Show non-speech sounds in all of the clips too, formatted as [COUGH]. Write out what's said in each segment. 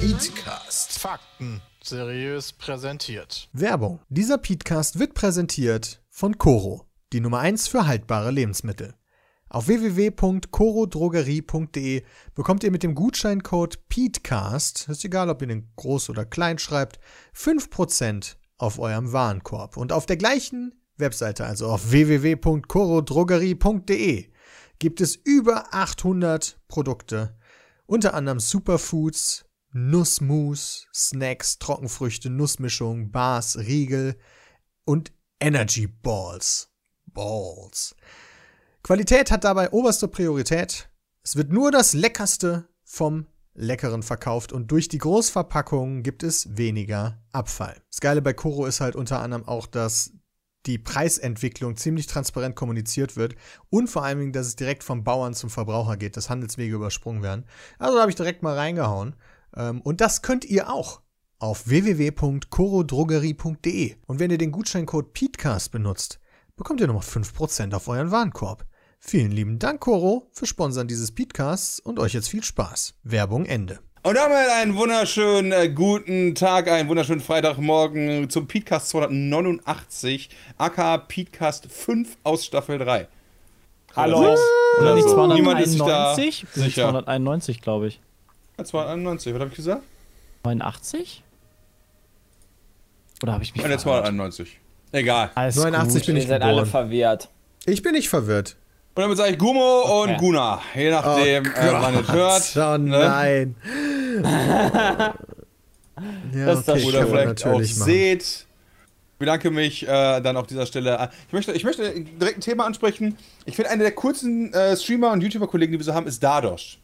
Petecast. Fakten seriös präsentiert. Werbung. Dieser Petecast wird präsentiert von Coro, die Nummer 1 für haltbare Lebensmittel. Auf www.corodrogerie.de bekommt ihr mit dem Gutscheincode PETECAST, ist egal, ob ihr den groß oder klein schreibt, 5% auf eurem Warenkorb. Und auf der gleichen Webseite, also auf www.corodrogerie.de, gibt es über 800 Produkte, unter anderem Superfoods, Nussmus, Snacks, Trockenfrüchte, Nussmischung, Bars, Riegel und Energy Balls. Balls. Qualität hat dabei oberste Priorität. Es wird nur das Leckerste vom Leckeren verkauft und durch die Großverpackungen gibt es weniger Abfall. Das Geile bei Koro ist halt unter anderem auch, dass die Preisentwicklung ziemlich transparent kommuniziert wird und vor allen Dingen, dass es direkt vom Bauern zum Verbraucher geht, dass Handelswege übersprungen werden. Also da habe ich direkt mal reingehauen. Ähm, und das könnt ihr auch auf www.corodrogerie.de. Und wenn ihr den Gutscheincode PETECAST benutzt, bekommt ihr nochmal 5% auf euren Warenkorb. Vielen lieben Dank, Coro, für Sponsern dieses Podcasts und euch jetzt viel Spaß. Werbung Ende. Und damit einen wunderschönen äh, guten Tag, einen wunderschönen Freitagmorgen zum Podcast 289, aka Podcast 5 aus Staffel 3. Hallo. Oder nicht so. Niemand ist sich da 291? sicher. 291, glaube ich. Ja, 291, was habe ich gesagt? 89? Oder habe ich mich Ja, der verhört? 291. Egal. Alles 89 gut. bin Ihr ich seid alle verwirrt. Ich bin nicht verwirrt. Und damit sage ich Gummo Okay. und Guna. Je nachdem, äh, wann es hört. Oh ne? nein. [LAUGHS] ja, Das ist das okay, Oder kann man vielleicht auch machen. seht. Ich bedanke mich äh, dann auf dieser Stelle. Ich möchte, ich möchte direkt ein Thema ansprechen. Ich finde, einer der coolsten äh, Streamer und YouTuber-Kollegen, die wir so haben, ist Dadosh.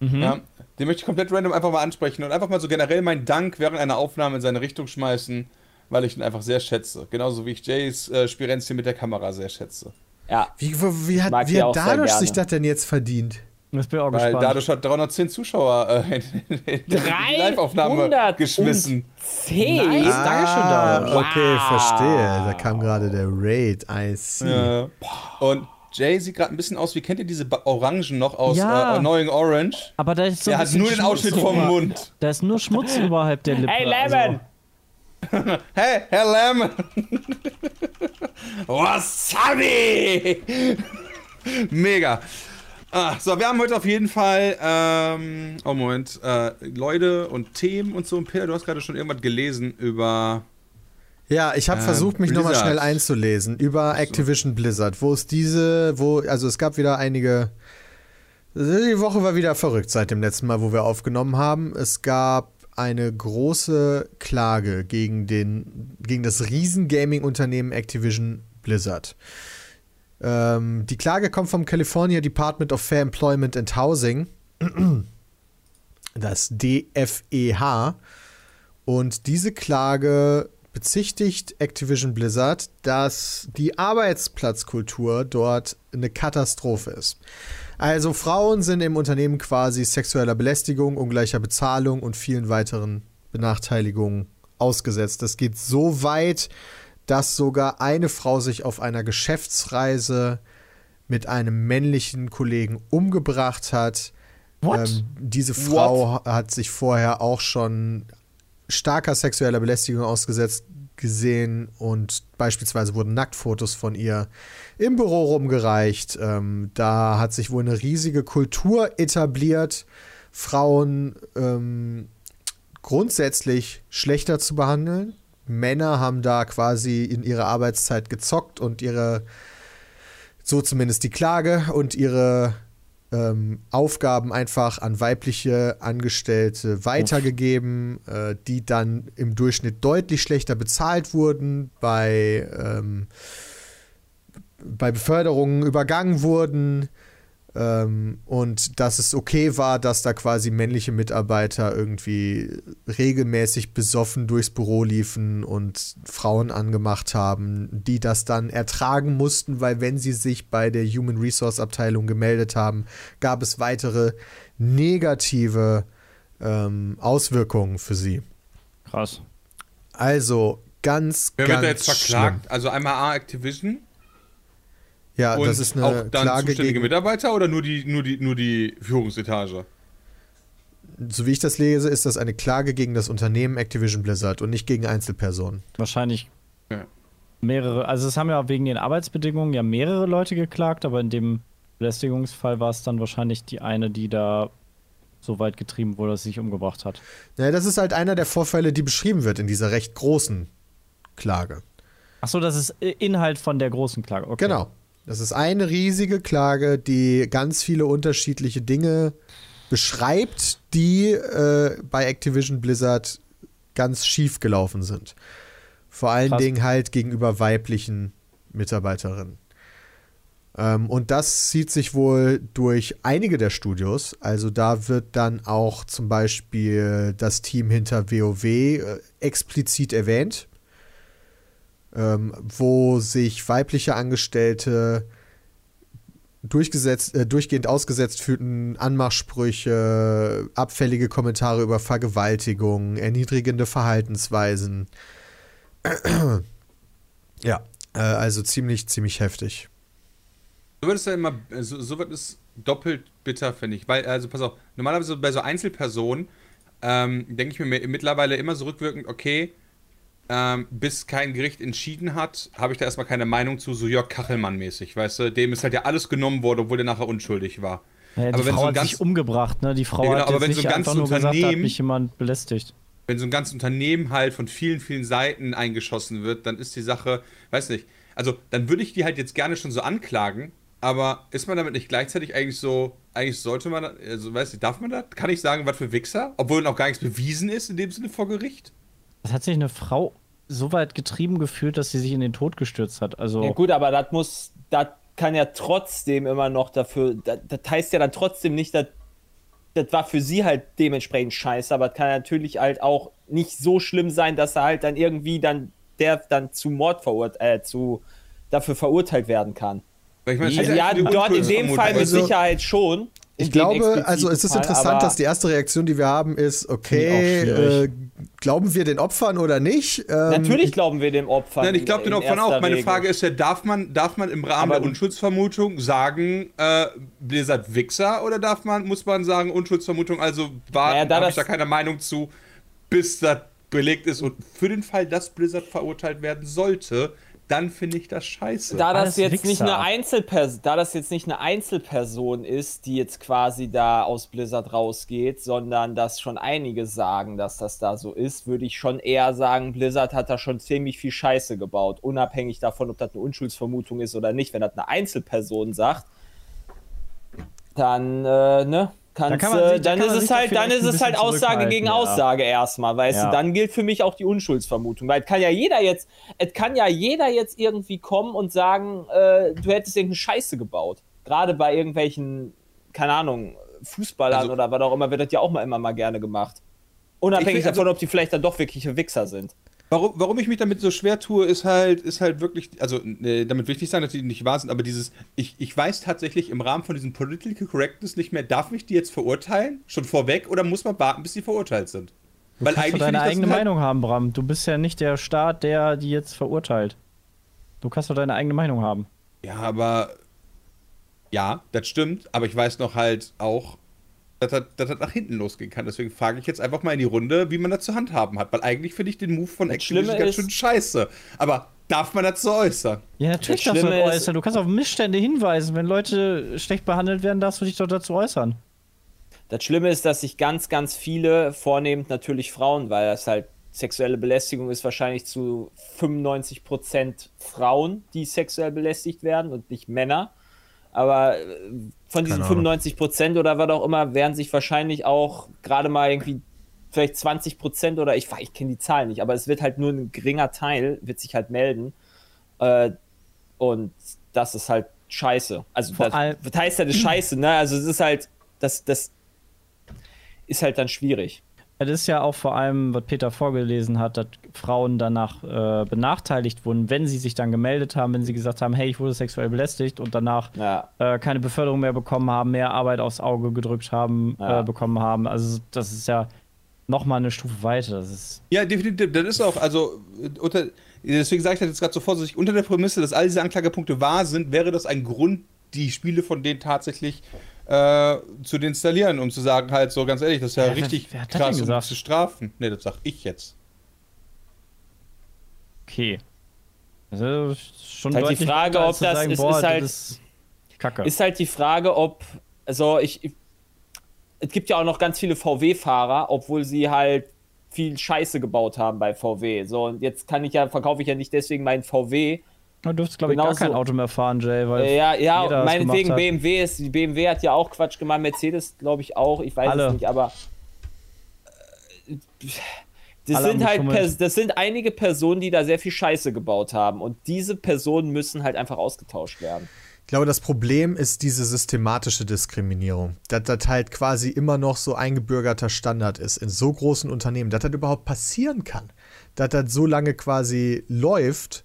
Mhm. Ja, den möchte ich komplett random einfach mal ansprechen und einfach mal so generell meinen Dank während einer Aufnahme in seine Richtung schmeißen, weil ich ihn einfach sehr schätze. Genauso wie ich Jays äh, Spirenzchen mit der Kamera sehr schätze. Ja, Wie, wie hat, wie hat dadurch sich das denn jetzt verdient? Jetzt bin ich auch Weil gespannt. Dadosh hat 310 Zuschauer äh, in, in die Live-Aufnahme 310. geschmissen. Nice. Dankeschön, Dadosh. Ah, okay, Wow. verstehe. Da kam gerade der Raid. I see. Ja. Und Jay sieht gerade ein bisschen aus, wie kennt ihr diese Ba- Orangen noch aus Ja. äh, Annoying Orange? Aber da ist so Der ein hat nur den Schmutz Ausschnitt vom über- Mund. Da ist nur Schmutz überhalb der Lippe. Hey, Lemon! [LAUGHS] Hey, Herr Lamb! [LAUGHS] Wasabi! [LAUGHS] Mega. Ah, so, wir haben heute auf jeden Fall, ähm, oh Moment, äh, Leute und Themen und so. Und Peter, du hast gerade schon irgendwas gelesen über. Ja, ich habe Ähm, versucht, mich nochmal schnell einzulesen über Activision Blizzard, wo es diese, wo, also es gab wieder einige. Die Woche war wieder verrückt seit dem letzten Mal, wo wir aufgenommen haben. Es gab eine große Klage gegen, den, gegen das Riesen-Gaming-Unternehmen Activision Blizzard. Ähm, die Klage kommt vom California Department of Fair Employment and Housing, [CLEARS THROAT] das DFEH. Und diese Klage bezichtigt Activision Blizzard, dass die Arbeitsplatzkultur dort eine Katastrophe ist. Also Frauen sind im Unternehmen quasi sexueller Belästigung, ungleicher Bezahlung und vielen weiteren Benachteiligungen ausgesetzt. Das geht so weit, dass sogar eine Frau sich auf einer Geschäftsreise mit einem männlichen Kollegen umgebracht hat. What? Ähm, diese Frau hat sich vorher auch schon starker sexueller Belästigung ausgesetzt gesehen und beispielsweise wurden Nacktfotos von ihr im Büro rumgereicht. Ähm, da hat sich wohl eine riesige Kultur etabliert, Frauen ähm, grundsätzlich schlechter zu behandeln. Männer haben da quasi in ihrer Arbeitszeit gezockt und ihre, so zumindest die Klage, und ihre ähm, Aufgaben einfach an weibliche Angestellte weitergegeben, äh, die dann im Durchschnitt deutlich schlechter bezahlt wurden, bei, ähm, bei Beförderungen übergangen wurden. Ähm, und dass es okay war, dass da quasi männliche Mitarbeiter irgendwie regelmäßig besoffen durchs Büro liefen und Frauen angemacht haben, die das dann ertragen mussten, weil wenn sie sich bei der Human Resource Abteilung gemeldet haben, gab es weitere negative ähm, Auswirkungen für sie. Krass. Also ganz, Wer ganz wird da jetzt verklagt? Also einmal A Activision Schlimm. Ja, und das ist eine auch dann Klage zuständige gegen, Mitarbeiter oder nur die, nur die, nur die Führungsetage? so wie ich das lese, ist das eine Klage gegen das Unternehmen Activision Blizzard und nicht gegen Einzelpersonen. Wahrscheinlich Ja. mehrere. Also es haben ja wegen den Arbeitsbedingungen ja mehrere Leute geklagt, aber in dem Belästigungsfall war es dann wahrscheinlich die eine, die da so weit getrieben wurde, dass sie sich umgebracht hat. Naja, das ist halt einer der Vorfälle, die beschrieben wird in dieser recht großen Klage. Achso, das ist Inhalt von der großen Klage. Okay. Genau. Das ist eine riesige Klage, die ganz viele unterschiedliche Dinge beschreibt, die äh, bei Activision Blizzard ganz schief gelaufen sind. Vor allen Krass. Dingen halt gegenüber weiblichen Mitarbeiterinnen. Ähm, und das zieht sich wohl durch einige der Studios. Also da wird dann auch zum Beispiel das Team hinter WoW äh, explizit erwähnt ähm, wo sich weibliche Angestellte durchgesetzt, äh, durchgehend ausgesetzt fühlten, Anmachsprüche, abfällige Kommentare über Vergewaltigung, erniedrigende Verhaltensweisen. [CLEARS THROAT] ja, äh, also ziemlich, ziemlich heftig. So wird es ja immer, so, so wird es doppelt bitter, finde ich. Weil, also pass auf, normalerweise bei so Einzelpersonen ähm, denke ich mir mi- mittlerweile immer so rückwirkend, okay, ähm, bis kein Gericht entschieden hat, habe ich da erstmal keine Meinung zu, so Jörg Kachelmann-mäßig, weißt du? Dem ist halt ja alles genommen worden, obwohl der nachher unschuldig war. Ja, die Aber wenn Frau so ein hat ganz- sich umgebracht, ne? Die Frau Ja, genau, hat aber wenn so ein einfach ganzes nur gesagt, hat Unternehmen- mich jemand belästigt. wenn so ein ganzes Unternehmen halt von vielen, vielen Seiten eingeschossen wird, dann ist die Sache, weiß nicht, also dann würde ich die halt jetzt gerne schon so anklagen, aber ist man damit nicht gleichzeitig eigentlich so, eigentlich sollte man, also weiß nicht, darf man das? Kann ich sagen, was für Wichser? Obwohl noch gar nichts bewiesen ist in dem Sinne vor Gericht? Das hat sich eine Frau so weit getrieben gefühlt, dass sie sich in den Tod gestürzt hat. Also Ja, gut, aber das muss, das kann ja trotzdem immer noch dafür, das, das heißt ja dann trotzdem nicht, dass das war für sie halt dementsprechend scheiße, aber es kann natürlich halt auch nicht so schlimm sein, dass er halt dann irgendwie dann der dann zu Mord verurteilt, äh, zu dafür verurteilt werden kann. Ich ist Also ja, dort in dem. Fall mit Also, Sicherheit schon. Ich glaube, also es ist Fall, interessant, dass die erste Reaktion, die wir haben, ist, okay, äh, glauben wir den Opfern oder nicht? Ähm, Natürlich glauben wir dem Opfer. Nein, ich glaube den Opfern auch. Meine Regel. Frage ist ja, darf man, darf man im Rahmen Aber der Unschuldsvermutung sagen, äh, Blizzard Wichser oder darf man, muss man sagen, Unschuldsvermutung, also war, Naja, da ich da keine Meinung zu, bis das belegt ist und für den Fall, dass Blizzard verurteilt werden sollte, dann finde ich das scheiße. da das Alles jetzt nicht eine Einzelperson, da das jetzt nicht eine Einzelperson ist, die jetzt quasi da aus Blizzard rausgeht, sondern dass schon einige sagen, dass das da so ist, würde ich schon eher sagen, Blizzard hat da schon ziemlich viel Scheiße gebaut, unabhängig davon, ob das eine Unschuldsvermutung ist oder nicht. Wenn das eine Einzelperson sagt, dann äh, ne, kannst, kann man äh, sich- da dann kann ist es da halt, dann ist es halt Aussage gegen ja. Aussage erstmal, weißt Ja. du, dann gilt für mich auch die Unschuldsvermutung, weil es kann ja jeder jetzt, es kann ja jeder jetzt irgendwie kommen und sagen, äh, du hättest irgendeine Scheiße gebaut. Gerade bei irgendwelchen, keine Ahnung, Fußballern Also- oder was auch immer, wird das ja auch mal immer mal gerne gemacht. Unabhängig will- also- davon, ob die vielleicht dann doch wirkliche Wichser sind. Warum, warum ich mich damit so schwer tue, ist halt, ist halt wirklich, also äh, damit will ich nicht sagen, dass die nicht wahr sind, aber dieses, ich, ich weiß tatsächlich im Rahmen von diesem Political Correctness nicht mehr, darf ich die jetzt verurteilen? Schon vorweg oder muss man warten, bis sie verurteilt sind? du kannst doch finde deine eigene halt- Meinung haben, Bram. Du bist ja nicht der Staat, der die jetzt verurteilt. Du kannst doch deine eigene Meinung haben. Ja, aber. Ja, das stimmt, aber ich weiß noch halt auch, dass das, dass das nach hinten losgehen kann. Deswegen frage ich jetzt einfach mal in die Runde, wie man das zu handhaben hat. Weil eigentlich finde ich den Move von Activision ganz ist- schön scheiße. Aber darf man das so äußern? Ja, natürlich Das darfst du das äußern. Du kannst auf Missstände hinweisen. Wenn Leute schlecht behandelt werden, darfst du dich doch dazu äußern. Das Schlimme ist, dass sich ganz, ganz viele, vornehmend natürlich Frauen, weil das halt sexuelle Belästigung ist wahrscheinlich zu 95% Frauen, die sexuell belästigt werden und nicht Männer. Aber äh, von diesen Keine Ahnung. 95% oder was auch immer, werden sich wahrscheinlich auch gerade mal irgendwie vielleicht 20% oder ich, weiß- ich kenne die Zahlen nicht, aber es wird halt nur ein geringer Teil, wird sich halt melden. Äh, und das ist halt scheiße. Also, Vor das, allem- was heißt ja das scheiße, ne? Also, es ist halt, das, das ist halt dann schwierig. Es ist ja auch vor allem, was Peter vorgelesen hat, dass Frauen danach äh, benachteiligt wurden, wenn sie sich dann gemeldet haben, wenn sie gesagt haben, hey, ich wurde sexuell belästigt und danach Ja. äh, keine Beförderung mehr bekommen haben, mehr Arbeit aufs Auge gedrückt haben, Ja. äh, bekommen haben. Also das ist ja nochmal eine Stufe weiter. Das ist Ja, definitiv. Das ist auch, also, unter, deswegen sage ich das jetzt gerade so vorsichtig, unter der Prämisse, dass all diese Anklagepunkte wahr sind, wäre das ein Grund, die Spiele von denen tatsächlich äh, zu deinstallieren, um zu sagen, halt so ganz ehrlich, das ist ja Wer- wer- richtig wer das krass, um zu strafen. Ne, das sag ich jetzt. okay. Also schon Ist halt die Frage, ob das sagen, ist- boah, ist halt- das ist Kacke. Ist halt die Frage, ob, also ich, ich es gibt ja auch noch ganz viele VW-Fahrer, obwohl sie halt viel Scheiße gebaut haben bei VW. So, und jetzt kann ich ja, verkaufe ich ja nicht deswegen meinen VW. Du dürftest, glaube ich, gar genauso- kein Auto mehr fahren, Jay, weil Äh, ja, ja, meinetwegen. BMW ist, die BMW hat ja auch Quatsch gemacht, Mercedes glaube ich auch, ich weiß Alle. es nicht, aber äh, das Alle sind halt. Pers das sind einige Personen, die da sehr viel Scheiße gebaut haben und diese Personen müssen halt einfach ausgetauscht werden. Ich glaube, das Problem ist diese systematische Diskriminierung. Dass das halt quasi immer noch so eingebürgerter Standard ist in so großen Unternehmen, dass das überhaupt passieren kann. Dass das so lange quasi läuft,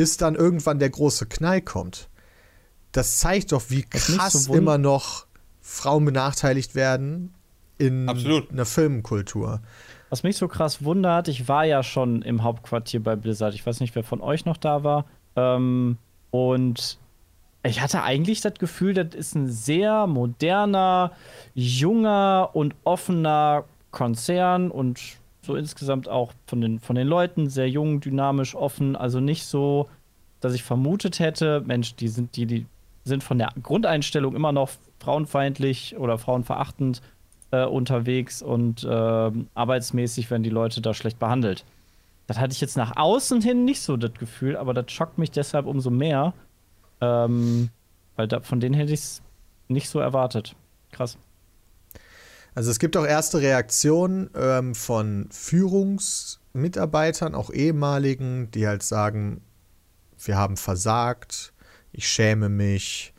bis dann irgendwann der große Knall kommt. Das zeigt doch, wie krass so immer noch Frauen benachteiligt werden in Absolut. einer Filmkultur. Was mich so krass wundert, ich war ja schon im Hauptquartier bei Blizzard. Ich weiß nicht, wer von euch noch da war. Ähm, und ich hatte eigentlich das Gefühl, das ist ein sehr moderner, junger und offener Konzern und so insgesamt auch von den, von den Leuten sehr jung, dynamisch, offen. Also nicht so, dass ich vermutet hätte, Mensch, die sind, die, die sind von der Grundeinstellung immer noch frauenfeindlich oder frauenverachtend äh, unterwegs und ähm, arbeitsmäßig werden die Leute da schlecht behandelt. Das hatte ich jetzt nach außen hin nicht so das Gefühl, aber das schockt mich deshalb umso mehr, ähm, weil da, von denen hätte ich es nicht so erwartet. Krass. Also es gibt auch erste Reaktionen ähm, von Führungsmitarbeitern, auch ehemaligen, die halt sagen, wir haben versagt, ich schäme mich,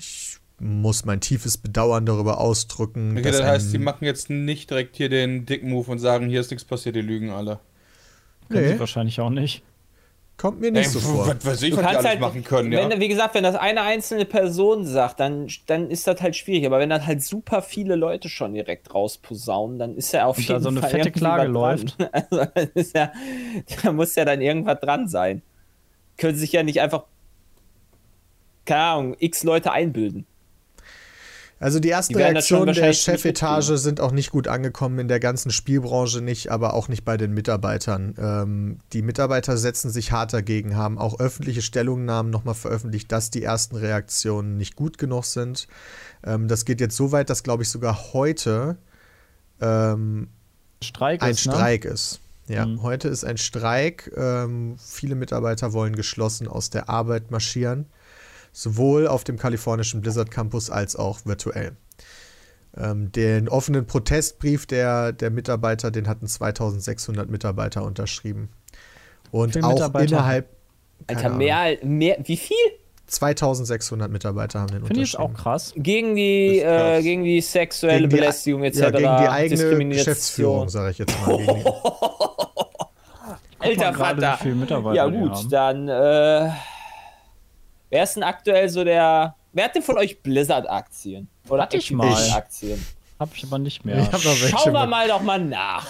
ich muss mein tiefes Bedauern darüber ausdrücken. Okay, dass das heißt, die machen jetzt nicht direkt hier den dicken Move und sagen, hier ist nichts passiert, die lügen alle. Können Nee. sie wahrscheinlich auch nicht. Kommt mir nicht so vor. was weiß ich, Du was kannst alles halt, machen können, ja. wenn, wie gesagt, wenn das eine einzelne Person sagt, dann, dann ist das halt schwierig. Aber wenn dann halt super viele Leute schon direkt rausposaunen, dann ist ja auf Und da jeden so eine Fall fette Klage was dran. [LAUGHS] Also, ja, da muss ja dann irgendwas dran sein. Können sich ja nicht einfach, keine Ahnung, x Leute einbilden. Also die ersten Die Reaktionen der Chefetage sind auch nicht gut angekommen in der ganzen Spielbranche nicht, aber auch nicht bei den Mitarbeitern. Ähm, die Mitarbeiter setzen sich hart dagegen, haben auch öffentliche Stellungnahmen nochmal veröffentlicht, dass die ersten Reaktionen nicht gut genug sind. Ähm, das geht jetzt so weit, dass, glaube ich, sogar heute ähm, Streik ein ist, ne? Streik ist. Ja, Mhm. heute ist ein Streik. Ähm, viele Mitarbeiter wollen geschlossen aus der Arbeit marschieren. Sowohl auf dem kalifornischen Blizzard Campus als auch virtuell. Ähm, den offenen Protestbrief der, der Mitarbeiter, den hatten 2600 Mitarbeiter unterschrieben. Und auch Mitarbeiter? innerhalb. Alter, mehr, mehr, wie viel? 2600 Mitarbeiter haben den Finde ich unterschrieben. auch krass. Gegen die, ist krass. äh, gegen die sexuelle Gegen die- Belästigung etc. Ja, gegen die eigene. Geschäftsführung, sage ich jetzt mal. Gegen die, [LAUGHS] Alter Vater. wie viele Mitarbeiter Ja gut, haben. dann äh, wer ist denn aktuell so der Wer hat denn von euch Blizzard-Aktien? Oder Hatte ich mal. Activision-Aktien? Hab ich aber nicht mehr. Schauen wir mal doch mal nach.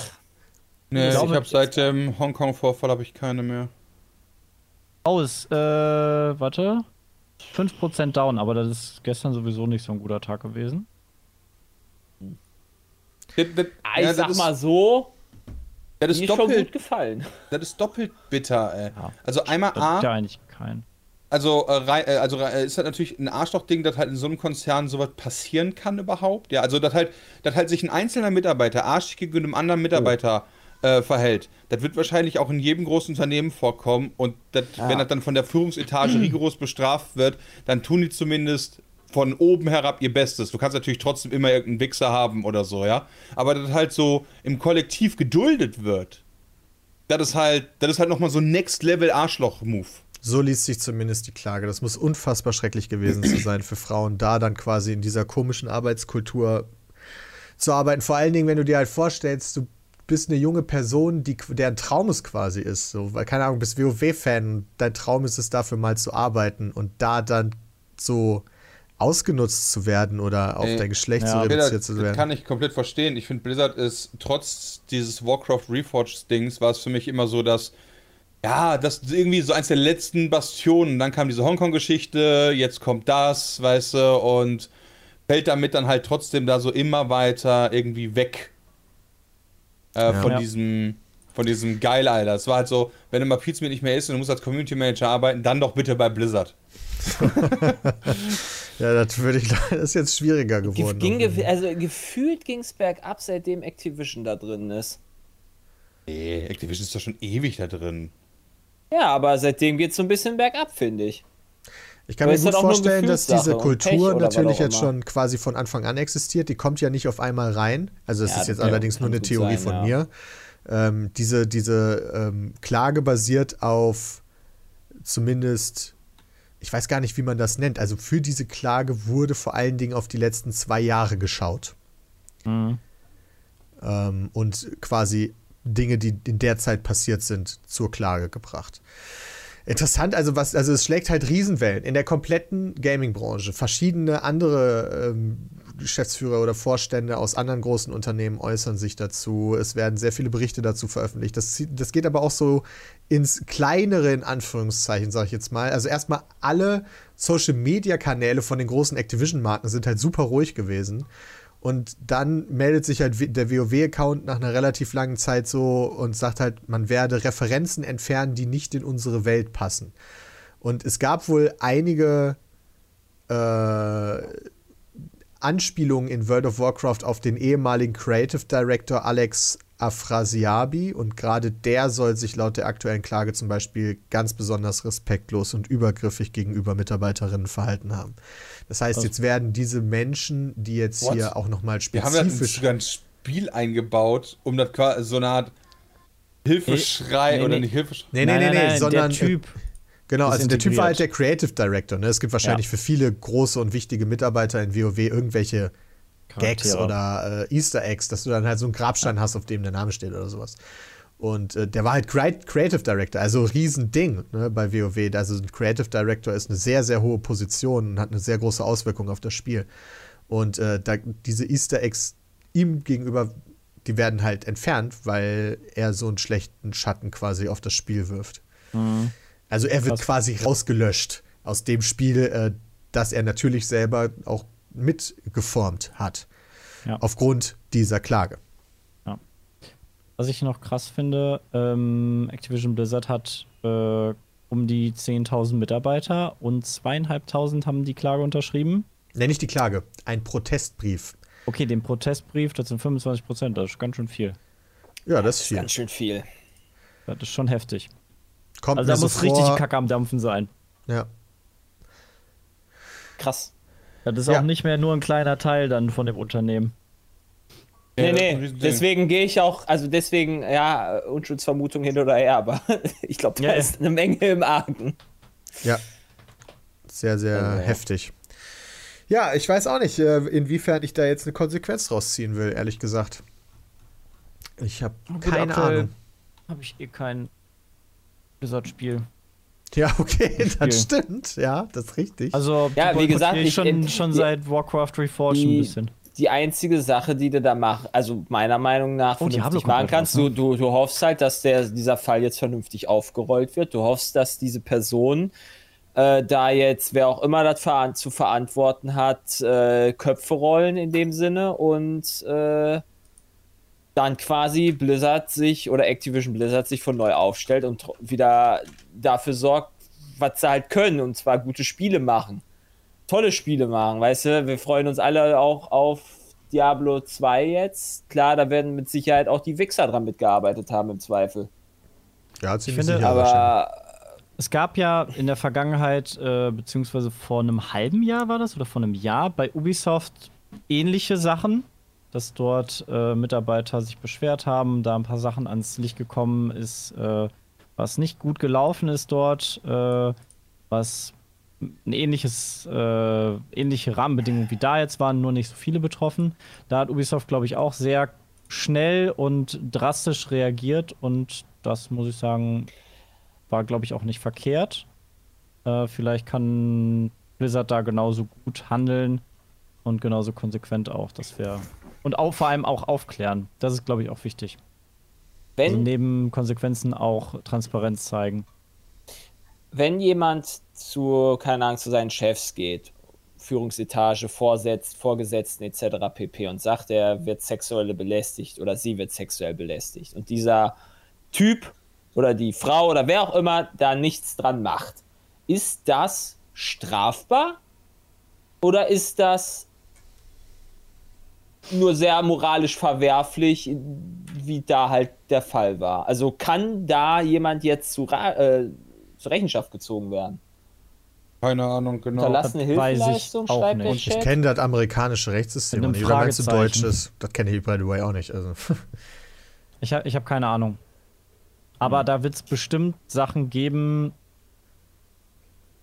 Nee, Ich ich, habe seit dem Hongkong-Vorfall habe ich keine mehr. Aus, äh, warte. 5% down, aber das ist gestern sowieso nicht so ein guter Tag gewesen. Das, das, Ah, ich ja, sag das mal ist, so, das ist ist schon doppelt, gut gefallen. das ist doppelt bitter, ey. Ja. Also einmal A, ja eigentlich keinen. Also, äh, äh, also äh, ist halt natürlich ein Arschloch-Ding, dass halt in so einem Konzern sowas passieren kann überhaupt. Ja, also dass halt, dass halt sich ein einzelner Mitarbeiter arschig gegen einem anderen Mitarbeiter äh, verhält. Das wird wahrscheinlich auch in jedem großen Unternehmen vorkommen. Und das, wenn das dann von der Führungsetage rigoros bestraft wird, dann tun die zumindest von oben herab ihr Bestes. Du kannst natürlich trotzdem immer irgendeinen Wichser haben oder so, ja. Aber dass halt so im Kollektiv geduldet wird, das ist halt, das ist halt nochmal so ein Next-Level-Arschloch-Move. So liest sich zumindest die Klage. Das muss unfassbar schrecklich gewesen zu sein für Frauen, da dann quasi in dieser komischen Arbeitskultur zu arbeiten. Vor allen Dingen, wenn du dir halt vorstellst, du bist eine junge Person, die, deren Traum es quasi ist. So, weil, keine Ahnung, bist WoW-Fan, dein Traum ist es dafür mal zu arbeiten und da dann so ausgenutzt zu werden oder auf Ey, dein Geschlecht ja. so Blizzard, reduziert zu das werden. kann ich komplett verstehen. Ich finde, Blizzard ist trotz dieses Warcraft Reforged-Dings, war es für mich immer so, dass, ja, das ist irgendwie so eins der letzten Bastionen. Dann kam diese Hongkong-Geschichte, jetzt kommt das, weißt du, und fällt damit dann halt trotzdem da so immer weiter irgendwie weg äh, Ja. von Ja. diesem. Von diesem geil, Alter. Es war halt so, wenn du mal Pizza nicht mehr isst und du musst als Community Manager arbeiten, dann doch bitte bei Blizzard. [LAUGHS] Ja, das würde ich [LAUGHS] das ist jetzt schwieriger Ge- geworden. Ging, also gefühlt ging es bergab, seitdem Activision da drin ist. Nee, Activision ist doch schon ewig da drin. Ja, aber seitdem geht es so ein bisschen bergab, finde ich. Ich kann Aber mir gut vorstellen, dass diese Kultur natürlich jetzt schon quasi von Anfang an existiert. Die kommt ja nicht auf einmal rein. Also es Ja, ist jetzt ja, allerdings nur eine Theorie sein, von ja. mir. Ähm, diese diese ähm, Klage basiert auf zumindest, ich weiß gar nicht, wie man das nennt. Also für diese Klage wurde vor allen Dingen auf die letzten zwei Jahre geschaut. Mhm. ähm, und quasi Dinge, die in der Zeit passiert sind, zur Klage gebracht. Interessant, also was, also es schlägt halt Riesenwellen in der kompletten Gaming-Branche. Verschiedene andere ähm, Geschäftsführer oder Vorstände aus anderen großen Unternehmen äußern sich dazu. Es werden sehr viele Berichte dazu veröffentlicht. Das, das geht aber auch so ins kleinere, in Anführungszeichen, sage ich jetzt mal. Also erstmal alle Social-Media-Kanäle von den großen Activision-Marken sind halt super ruhig gewesen. Und dann meldet sich halt der WoW-Account nach einer relativ langen Zeit so und sagt halt, man werde Referenzen entfernen, die nicht in unsere Welt passen. Und es gab wohl einige äh, Anspielungen in World of Warcraft auf den ehemaligen Creative Director Alex Afrasiabi und gerade der soll sich laut der aktuellen Klage zum Beispiel ganz besonders respektlos und übergriffig gegenüber Mitarbeiterinnen verhalten haben. Das heißt, Was? jetzt werden diese Menschen, die jetzt What? hier auch nochmal Wir haben ja spezifisch sogar ein Spiel eingebaut, um das quasi so eine Art Hilfeschrei Nee, oder nee. nicht Hilfeschrei. Nee, nee, nee, nee, sondern der Typ. Genau, also der Typ war halt integriert. der Creative Director. Ne? Es gibt wahrscheinlich Ja. für viele große und wichtige Mitarbeiter in WoW irgendwelche Gags Charaktere. oder äh, Easter Eggs, dass du dann halt so einen Grabstein hast, auf dem der Name steht oder sowas. Und äh, der war halt Crea- Creative Director, also Riesending ne, bei WoW. Also ein Creative Director ist eine sehr, sehr hohe Position und hat eine sehr große Auswirkung auf das Spiel. Und äh, da, diese Easter Eggs ihm gegenüber, die werden halt entfernt, weil er so einen schlechten Schatten quasi auf das Spiel wirft. Also er wird quasi rausgelöscht aus dem Spiel, äh, das er natürlich selber auch mitgeformt hat. Ja. Aufgrund dieser Klage. Was ich noch krass finde, ähm, Activision Blizzard hat äh, um die 10.000 Mitarbeiter und zweieinhalbtausend haben die Klage unterschrieben. Nenn nicht die Klage, ein Protestbrief. Okay, den Protestbrief, das sind 25 Prozent, das ist ganz schön viel. Ja, das ist Das ist viel. ganz schön viel. Das ist schon heftig. Kommt Also da muss vor, richtig Kacke am Dampfen sein. Ja. Krass. Das ist Ja. auch nicht mehr nur ein kleiner Teil dann von dem Unternehmen. Nee, nee, deswegen gehe ich auch, also deswegen, ja, Unschuldsvermutung hin oder her, aber [LAUGHS] ich glaube, da Ja, ist eine Menge im Argen. Ja. Sehr, sehr Ja. heftig. Ja, ich weiß auch nicht, äh, inwiefern ich da jetzt eine Konsequenz rausziehen will, ehrlich gesagt. Ich habe keine aktuell Ahnung. Habe ich eh kein Blizzard-Spiel. Ja, okay, [LAUGHS] das stimmt. Ja, das ist richtig. Also, Ja, wie gesagt, ich schon, in- schon seit Warcraft Reforged ein bisschen. Die einzige Sache, die du da machst, also meiner Meinung nach Oh, vernünftig machen kannst, du, du, du hoffst halt, dass der, dieser Fall jetzt vernünftig aufgerollt wird. Du hoffst, dass diese Person äh, da jetzt, wer auch immer das veran zu verantworten hat, äh, Köpfe rollen in dem Sinne und äh, dann quasi Blizzard sich oder Activision Blizzard sich von neu aufstellt und wieder dafür sorgt, was sie halt können und zwar gute Spiele machen. Tolle Spiele machen, weißt du? Wir freuen uns alle auch auf Diablo 2 jetzt. Klar, da werden mit Sicherheit auch die Wichser dran mitgearbeitet haben im Zweifel. ja, ziemlich finde. Aber Es gab ja in der Vergangenheit, äh, beziehungsweise vor einem halben Jahr war das oder vor einem Jahr bei Ubisoft ähnliche Sachen, dass dort äh, Mitarbeiter sich beschwert haben, da ein paar Sachen ans Licht gekommen ist, äh, was nicht gut gelaufen ist dort, äh, was ein ähnliches, äh, ähnliche Rahmenbedingungen wie da jetzt waren, nur nicht so viele betroffen. Da hat Ubisoft, glaube ich, auch sehr schnell und drastisch reagiert und das muss ich sagen, war, glaube ich, auch nicht verkehrt. Äh, vielleicht kann Blizzard da genauso gut handeln und genauso konsequent auch. Das wäre. Und auch, vor allem auch aufklären. Das ist, glaube ich, auch wichtig. Wenn, Also neben Konsequenzen auch Transparenz zeigen. Wenn jemand zu, keine Ahnung, zu seinen Chefs geht, Führungsetage, Vorsetzt, Vorgesetzten etc. pp. und sagt, er wird sexuell belästigt oder sie wird sexuell belästigt und dieser Typ oder die Frau oder wer auch immer da nichts dran macht, ist das strafbar oder ist das nur sehr moralisch verwerflich, wie da halt der Fall war? Also kann da jemand jetzt zu, äh, zur Rechenschaft gezogen werden? Keine Ahnung, genau. Unterlassene ich Hilfeleistung, auch schreibt der nicht. Ich kenne das amerikanische Rechtssystem nicht. Oder meinst du deutsches? Das kenne ich by the way auch nicht. Also. Ich, ha- ich habe keine Ahnung. Aber da wird es bestimmt Sachen geben,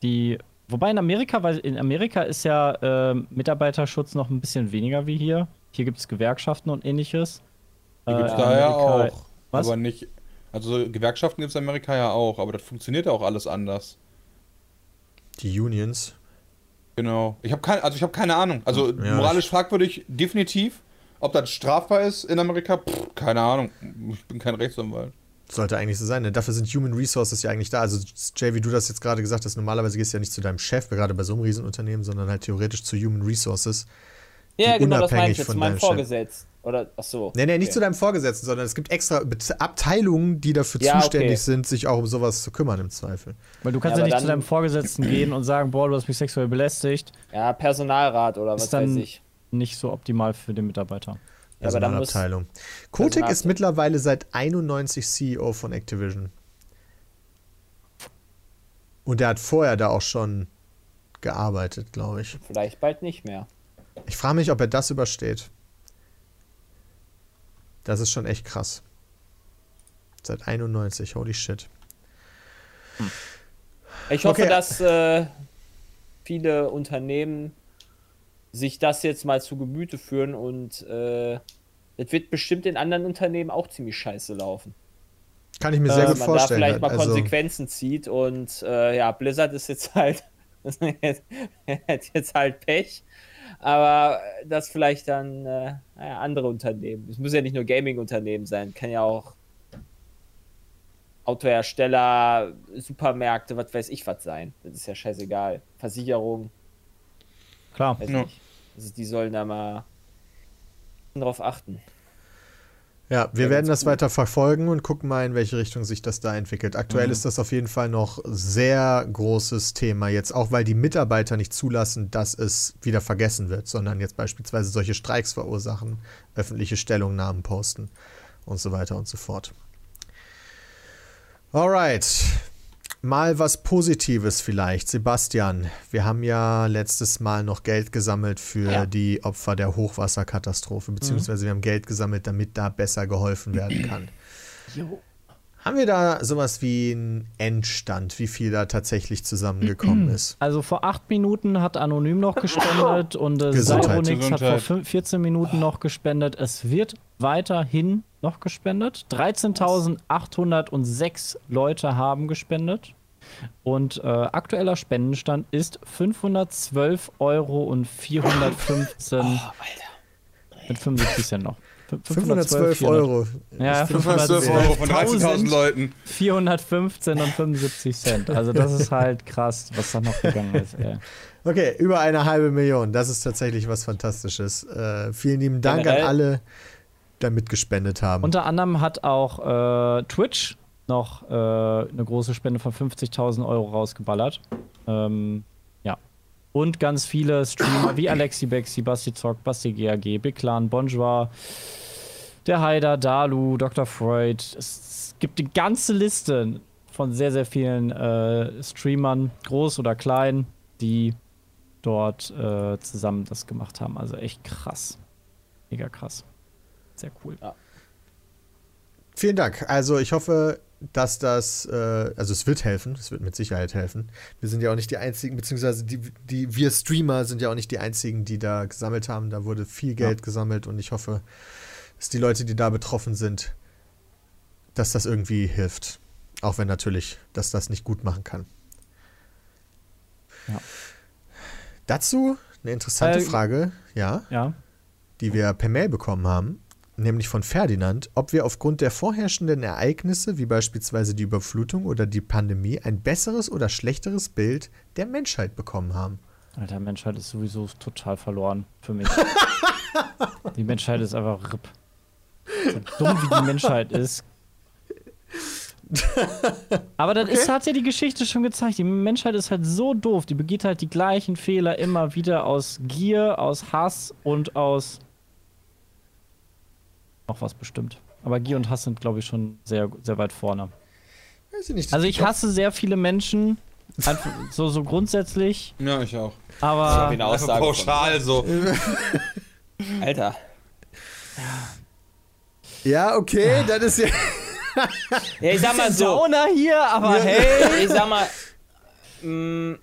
die. Wobei in Amerika, weil in Amerika ist ja äh, Mitarbeiterschutz noch ein bisschen weniger wie hier. Hier gibt es Gewerkschaften und ähnliches. Äh, da ja Amerika- auch. Was? Aber nicht. Also Gewerkschaften gibt es in Amerika ja auch, aber das funktioniert ja auch alles anders. Die Unions. Genau. Ich habe keine, also ich habe keine Ahnung. Also Ja, moralisch fragwürdig definitiv. Ob das strafbar ist in Amerika, Pff, keine Ahnung. Ich bin kein Rechtsanwalt. Sollte eigentlich so sein. Ne? Dafür sind Human Resources ja eigentlich da. Also, Jay, wie du das jetzt gerade gesagt hast, normalerweise gehst du ja nicht zu deinem Chef, gerade bei so einem Riesenunternehmen, sondern halt theoretisch zu Human Resources. Ja, die genau, das meine unabhängig ich jetzt, von zu meinem. Vorgesetzten. Oder, ach so. Nee, nee, nicht okay. zu deinem Vorgesetzten, sondern es gibt extra Abteilungen, die dafür Ja, okay. zuständig sind, sich auch um sowas zu kümmern im Zweifel. Weil du kannst Ja, ja, nicht zu deinem Vorgesetzten [CLEARS THROAT] gehen und sagen, boah, du hast mich sexuell belästigt. Ja, Personalrat oder was Ist dann- weiß ich. Nicht so optimal für den Mitarbeiter. Ja, aber dann muss- Personalabteilung. Kotick ist mittlerweile seit 91 CEO von Activision. Und der hat vorher da auch schon gearbeitet, glaube ich. Vielleicht bald nicht mehr. Ich frage mich, ob er das übersteht. Das ist schon echt krass. Seit 91, holy shit. Ich hoffe, Okay. dass äh, viele Unternehmen sich das jetzt mal zu Gemüte führen und äh, es wird bestimmt in anderen Unternehmen auch ziemlich scheiße laufen. Kann ich mir sehr Äh, gut man da vorstellen. vielleicht mal also, Konsequenzen zieht und äh, ja, Blizzard ist jetzt halt [LAUGHS] hat jetzt halt Pech. Aber das vielleicht dann äh, naja, andere Unternehmen. Es muss ja nicht nur Gaming-Unternehmen sein, kann ja auch Autohersteller, Supermärkte, was weiß ich was sein. Das ist ja scheißegal. Versicherung, Klar. weiß Ja. nicht. Also die sollen da mal drauf achten. Ja, wir werden das gut. weiter verfolgen und gucken mal, in welche Richtung sich das da entwickelt. Aktuell Mhm. ist das auf jeden Fall noch sehr großes Thema jetzt, auch weil die Mitarbeiter nicht zulassen, dass es wieder vergessen wird, sondern jetzt beispielsweise solche Streiks verursachen, öffentliche Stellungnahmen posten und so weiter und so fort. Alright. Mal was Positives vielleicht. Sebastian, wir haben ja letztes Mal noch Geld gesammelt für Ja. die Opfer der Hochwasserkatastrophe, beziehungsweise wir haben Geld gesammelt, damit da besser geholfen werden kann. Haben wir da sowas wie einen Endstand, wie viel da tatsächlich zusammengekommen ist? Also vor acht Minuten hat Anonym noch gespendet [LAUGHS] und äh. Cyronix hat vor Gesundheit. fün- 14 Minuten noch gespendet. Es wird weiterhin noch gespendet. 13.806 Leute haben gespendet. Und äh, aktueller Spendenstand ist 512 Euro und 415 mit 75 Cent noch. Fün- 512 400. Euro. Ja, 512 Euro von 13.000 Leuten. 415 und 75 Cent. Also das ist halt krass, was da noch gegangen ist. Ey. Okay, über eine halbe Million. Das ist tatsächlich was Fantastisches. Äh, vielen lieben Dank Generell- an alle, die da mitgespendet haben. Unter anderem hat auch äh, Twitch noch äh, eine große Spende von 50.000 Euro rausgeballert. Ähm, ja. Und ganz viele Streamer wie Alexi Bexi, Basti Zock, Basti GAG, Big Clan, Bonjour, der Haider, Dalu, Dr. Freud. Es gibt eine ganze Liste von sehr, sehr vielen äh, Streamern, groß oder klein, die dort äh, zusammen das gemacht haben. Also echt krass. Mega krass. Sehr cool. Vielen Dank. Also ich hoffe, dass das, äh, also es wird helfen, es wird mit Sicherheit helfen. Wir sind ja auch nicht die einzigen, beziehungsweise die, die wir Streamer sind ja auch nicht die einzigen, die da gesammelt haben. Da wurde viel Geld gesammelt und ich hoffe, dass die Leute, die da betroffen sind, dass das irgendwie hilft. Auch wenn natürlich, dass das nicht gut machen kann. Ja. Dazu eine interessante Äh, Frage, ja, Ja. die wir per Mail bekommen haben, nämlich von Ferdinand, ob wir aufgrund der vorherrschenden Ereignisse, wie beispielsweise die Überflutung oder die Pandemie, ein besseres oder schlechteres Bild der Menschheit bekommen haben. Alter, Menschheit ist sowieso total verloren für mich. [LAUGHS] die Menschheit ist einfach RIP. So dumm wie die Menschheit ist. Aber das ist, hat ja die Geschichte schon gezeigt. Die Menschheit ist halt so doof. Die begeht halt die gleichen Fehler immer wieder aus Gier, aus Hass und aus. Noch was bestimmt. Aber Gier und Hass sind, glaube ich, schon sehr, sehr weit vorne. Weiß ich nicht. Also ich hasse sehr viele Menschen. Einfach [LAUGHS] so, so grundsätzlich. Ja, ich auch. Ich Aber ihn Einfach Aussage pauschal so. [LAUGHS] Alter. Ja, okay, das ist ja. [LAUGHS] Ja, ich sag mal so. Downer hier, aber hey. Ich sag mal. mm,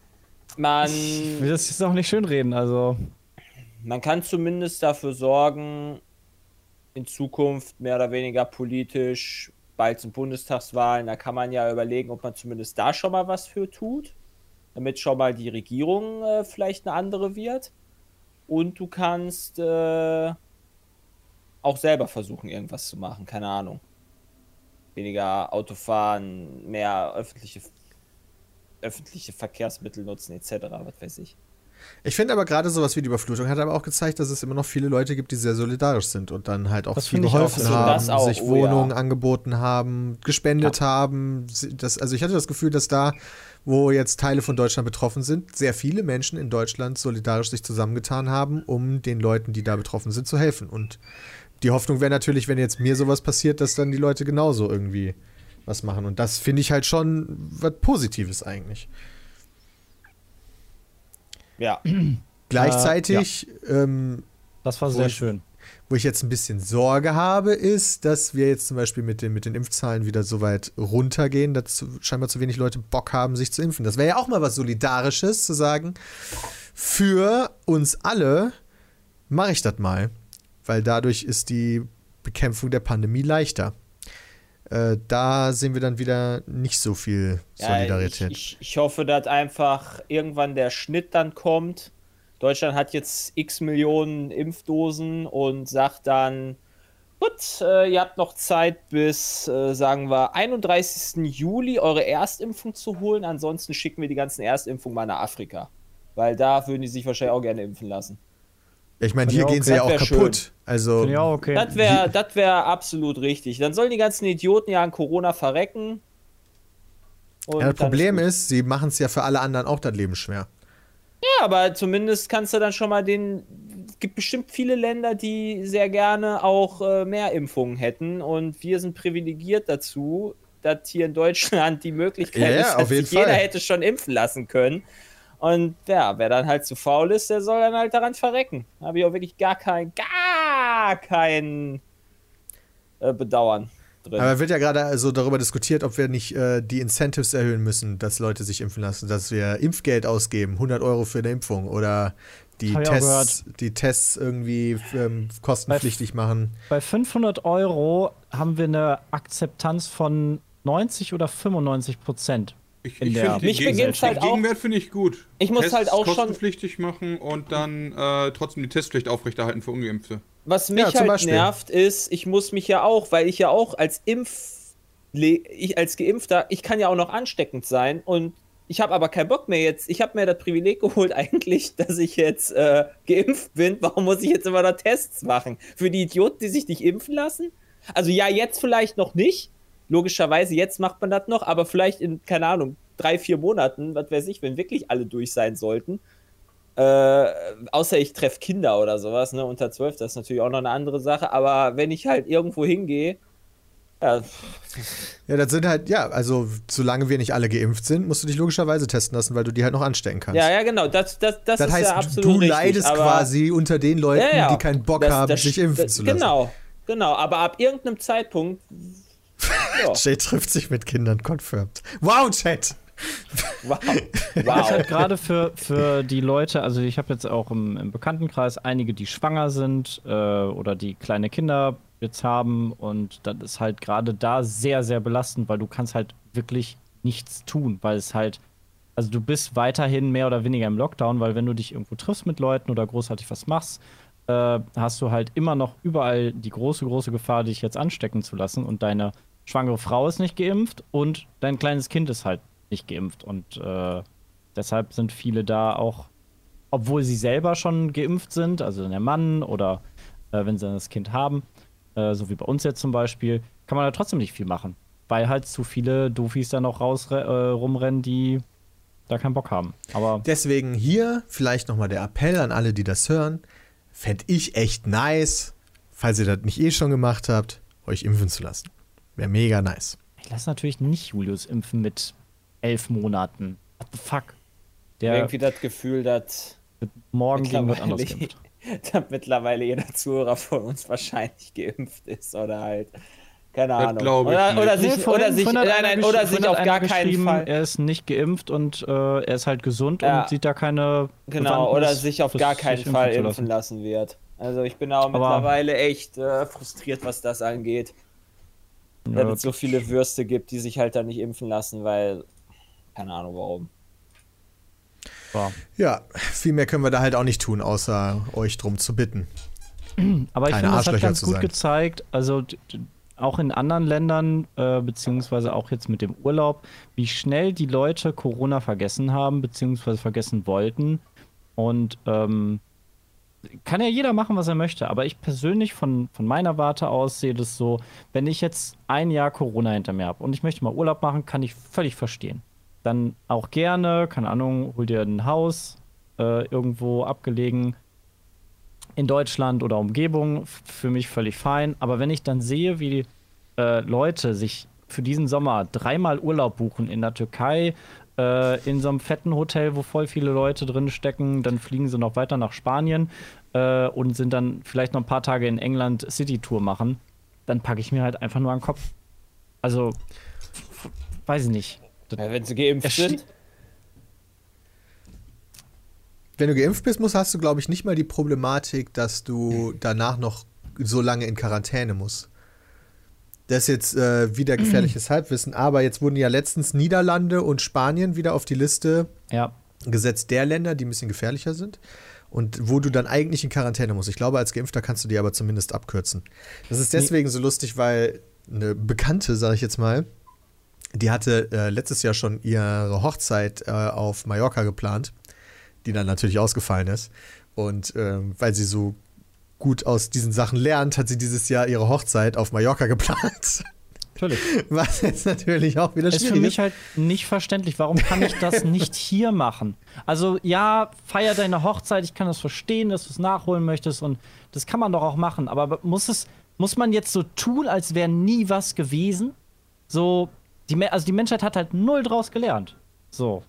Man, Ich will das jetzt auch nicht schönreden, also. man kann zumindest dafür sorgen, in Zukunft mehr oder weniger politisch, bald sind Bundestagswahlen, da kann man ja überlegen, ob man zumindest da schon mal was für tut, damit schon mal die Regierung äh, vielleicht eine andere wird. Und du kannst äh, auch selber versuchen, irgendwas zu machen, keine Ahnung. Weniger Autofahren, mehr öffentliche, öffentliche Verkehrsmittel nutzen, etc., was weiß ich. Ich finde aber gerade sowas wie die Überflutung hat aber auch gezeigt, dass es immer noch viele Leute gibt, die sehr solidarisch sind und dann halt auch Das viel auch. geholfen Das- haben, auch, sich oh Wohnungen ja. angeboten haben, gespendet haben. Sie- Das, also ich hatte das Gefühl, dass da, wo jetzt Teile von Deutschland betroffen sind, sehr viele Menschen in Deutschland solidarisch sich zusammengetan haben, um den Leuten, die da betroffen sind, zu helfen. Und die Hoffnung wäre natürlich, wenn jetzt mir sowas passiert, dass dann die Leute genauso irgendwie was machen. Und das finde ich halt schon was Positives eigentlich. Ja, [CLEARS THROAT] Gleichzeitig ähm, Das war Wo sehr ich- schön. Wo ich jetzt ein bisschen Sorge habe, ist, dass wir jetzt zum Beispiel mit den, mit den Impfzahlen wieder so weit runtergehen, dass scheinbar zu wenig Leute Bock haben, sich zu impfen. Das wäre ja auch mal was Solidarisches, zu sagen, für uns alle mache ich das mal. Weil dadurch ist die Bekämpfung der Pandemie leichter. Äh, da sehen wir dann wieder nicht so viel Solidarität. Ja, ich, ich, ich hoffe, dass einfach irgendwann der Schnitt dann kommt. Deutschland hat jetzt x Millionen Impfdosen und sagt dann, gut, äh, ihr habt noch Zeit bis, äh, sagen wir, 31. Juli eure Erstimpfung zu holen. Ansonsten schicken wir die ganzen Erstimpfungen mal nach Afrika. Weil da würden die sich wahrscheinlich auch gerne impfen lassen. Ich meine, hier ich auch gehen sie ja okay. auch kaputt. Also, Finde ich auch okay. Das wäre das wär absolut richtig. Dann sollen die ganzen Idioten ja an Corona verrecken. Und ja, das Problem gut. ist, sie machen es ja für alle anderen auch das Leben schwer. Ja, aber zumindest kannst du dann schon mal den. Es gibt bestimmt viele Länder, die sehr gerne auch äh, mehr Impfungen hätten. Und wir sind privilegiert dazu, dass hier in Deutschland die Möglichkeit Ja, ja, ist, dass auf jeden sich jeder hätte schon impfen lassen können. Und ja, wer dann halt zu faul ist, der soll dann halt daran verrecken. Da habe ich auch wirklich gar kein, gar kein äh, Bedauern drin. Aber wird ja gerade so darüber diskutiert, ob wir nicht äh, die Incentives erhöhen müssen, dass Leute sich impfen lassen, dass wir Impfgeld ausgeben, 100 Euro für eine Impfung oder die Tests, die Tests irgendwie ähm, kostenpflichtig machen. Bei 500 Euro haben wir eine Akzeptanz von 90 oder 95 Prozent. Ich, ich finde den, Mich den halt auch- Gegenwert finde ich gut. Ich muss Tests halt auch schon- kostenpflichtig machen und dann äh, trotzdem die Testpflicht aufrechterhalten für Ungeimpfte. Was mich Ja, halt nervt, ist, ich muss mich ja auch, weil ich ja auch als Impf, ich als Geimpfter, ich kann ja auch noch ansteckend sein und ich habe aber keinen Bock mehr jetzt. Ich habe mir das Privileg [LAUGHS] geholt eigentlich, dass ich jetzt äh, geimpft bin. Warum muss ich jetzt immer noch Tests machen? Für die Idioten, die sich nicht impfen lassen? Also ja, jetzt vielleicht noch nicht. Logischerweise, jetzt macht man das noch, aber vielleicht in, keine Ahnung, drei, vier Monaten, was weiß ich, wenn wirklich alle durch sein sollten. Äh, außer ich treffe Kinder oder sowas, ne, unter 12, das ist natürlich auch noch eine andere Sache, aber wenn ich halt irgendwo hingehe, ja, Ja, das sind halt, ja, also solange wir nicht alle geimpft sind, musst du dich logischerweise testen lassen, weil du die halt noch anstecken kannst. ja, ja, genau, das, das, das, das ist heißt, ja absolut du richtig, leidest quasi unter den Leuten, Ja, ja. die keinen Bock Das- haben, sich impfen zu lassen. Genau, genau, aber ab irgendeinem Zeitpunkt Ja. Jay trifft sich mit Kindern, confirmed. Wow, Chat! Wow. [LAUGHS] ist wow. halt gerade für, für die Leute, also ich habe jetzt auch im, im Bekanntenkreis einige, die schwanger sind äh, oder die kleine Kinder jetzt haben und das ist halt gerade da sehr, sehr belastend, weil du kannst halt wirklich nichts tun, weil es halt, also du bist weiterhin mehr oder weniger im Lockdown, weil wenn du dich irgendwo triffst mit Leuten oder großartig was machst, äh, hast du halt immer noch überall die große, große Gefahr, dich jetzt anstecken zu lassen und deine schwangere Frau ist nicht geimpft und dein kleines Kind ist halt nicht geimpft und äh, deshalb sind viele da auch, obwohl sie selber schon geimpft sind, also der Mann oder äh, wenn sie das Kind haben, äh, so wie bei uns jetzt zum Beispiel, kann man da trotzdem nicht viel machen, weil halt zu viele Doofies da noch raus äh, rumrennen, die da keinen Bock haben. Aber Deswegen hier vielleicht nochmal der Appell an alle, die das hören. Fände ich echt nice, falls ihr das nicht eh schon gemacht habt, euch impfen zu lassen. Wäre mega nice. ich lasse natürlich nicht Julius impfen mit elf Monaten. What the fuck? Der Irgendwie das Gefühl, dass wird morgen gegen was anderes mittlerweile, geimpft. [LAUGHS] dass mittlerweile jeder Zuhörer von uns wahrscheinlich geimpft ist oder halt. Keine Das Ahnung. ich oder, nicht. oder sich, oder sich, nein, nein, oder sich auf gar keinen Fall. Er ist nicht geimpft und äh, er ist halt gesund Ja. und sieht da keine. Genau, Bewandtnis, oder sich auf gar keinen Fall impfen lassen wird. Also ich bin auch Aber- mittlerweile echt äh, frustriert, was das angeht. Ja, Dass es so viele Würste gibt, die sich halt dann nicht impfen lassen, weil. Keine Ahnung warum. war. Ja, viel mehr können wir da halt auch nicht tun, außer euch drum zu bitten. Aber ich finde, das hat ganz gut sein. gezeigt, also auch in anderen Ländern, äh, beziehungsweise auch jetzt mit dem Urlaub, wie schnell die Leute Corona vergessen haben, beziehungsweise vergessen wollten. Und ähm, kann ja jeder machen, was er möchte, aber ich persönlich von, von meiner Warte aus sehe das so, wenn ich jetzt ein Jahr Corona hinter mir habe und ich möchte mal Urlaub machen, kann ich völlig verstehen. Dann auch gerne, keine Ahnung, hol dir ein Haus äh, irgendwo abgelegen, in Deutschland oder Umgebung für mich völlig fein. Aber wenn ich dann sehe, wie äh, Leute sich für diesen Sommer dreimal Urlaub buchen in der Türkei, äh, in so einem fetten Hotel, wo voll viele Leute drin stecken, dann fliegen sie noch weiter nach Spanien äh, und sind dann vielleicht noch ein paar Tage in England City-Tour machen, dann packe ich mir halt einfach nur an den Kopf. Also, weiß ich nicht. Ja, wenn sie geimpft sind. Wenn du geimpft bist, musst, hast du, glaube ich, nicht mal die Problematik, dass du danach noch so lange in Quarantäne musst. Das ist jetzt äh, wieder gefährliches Halbwissen, aber jetzt wurden ja letztens Niederlande und Spanien wieder auf die Liste Ja, gesetzt der Länder, die ein bisschen gefährlicher sind und wo du dann eigentlich in Quarantäne musst. Ich glaube, als Geimpfter kannst du die aber zumindest abkürzen. Das ist deswegen so lustig, weil eine Bekannte, sage ich jetzt mal, die hatte äh, letztes Jahr schon ihre Hochzeit äh, auf Mallorca geplant, die dann natürlich ausgefallen ist. Und ähm, weil sie so gut aus diesen Sachen lernt, hat sie dieses Jahr ihre Hochzeit auf Mallorca [LAUGHS] geplant. natürlich. Was jetzt natürlich auch wieder ist schwierig für mich halt nicht verständlich. Warum kann ich das [LAUGHS] nicht hier machen? Also, ja, feier deine Hochzeit. Ich kann das verstehen, dass du es nachholen möchtest und das kann man doch auch machen. Aber muss es, muss man jetzt so tun, als wäre nie was gewesen? So, die, also die Menschheit hat halt null draus gelernt. So.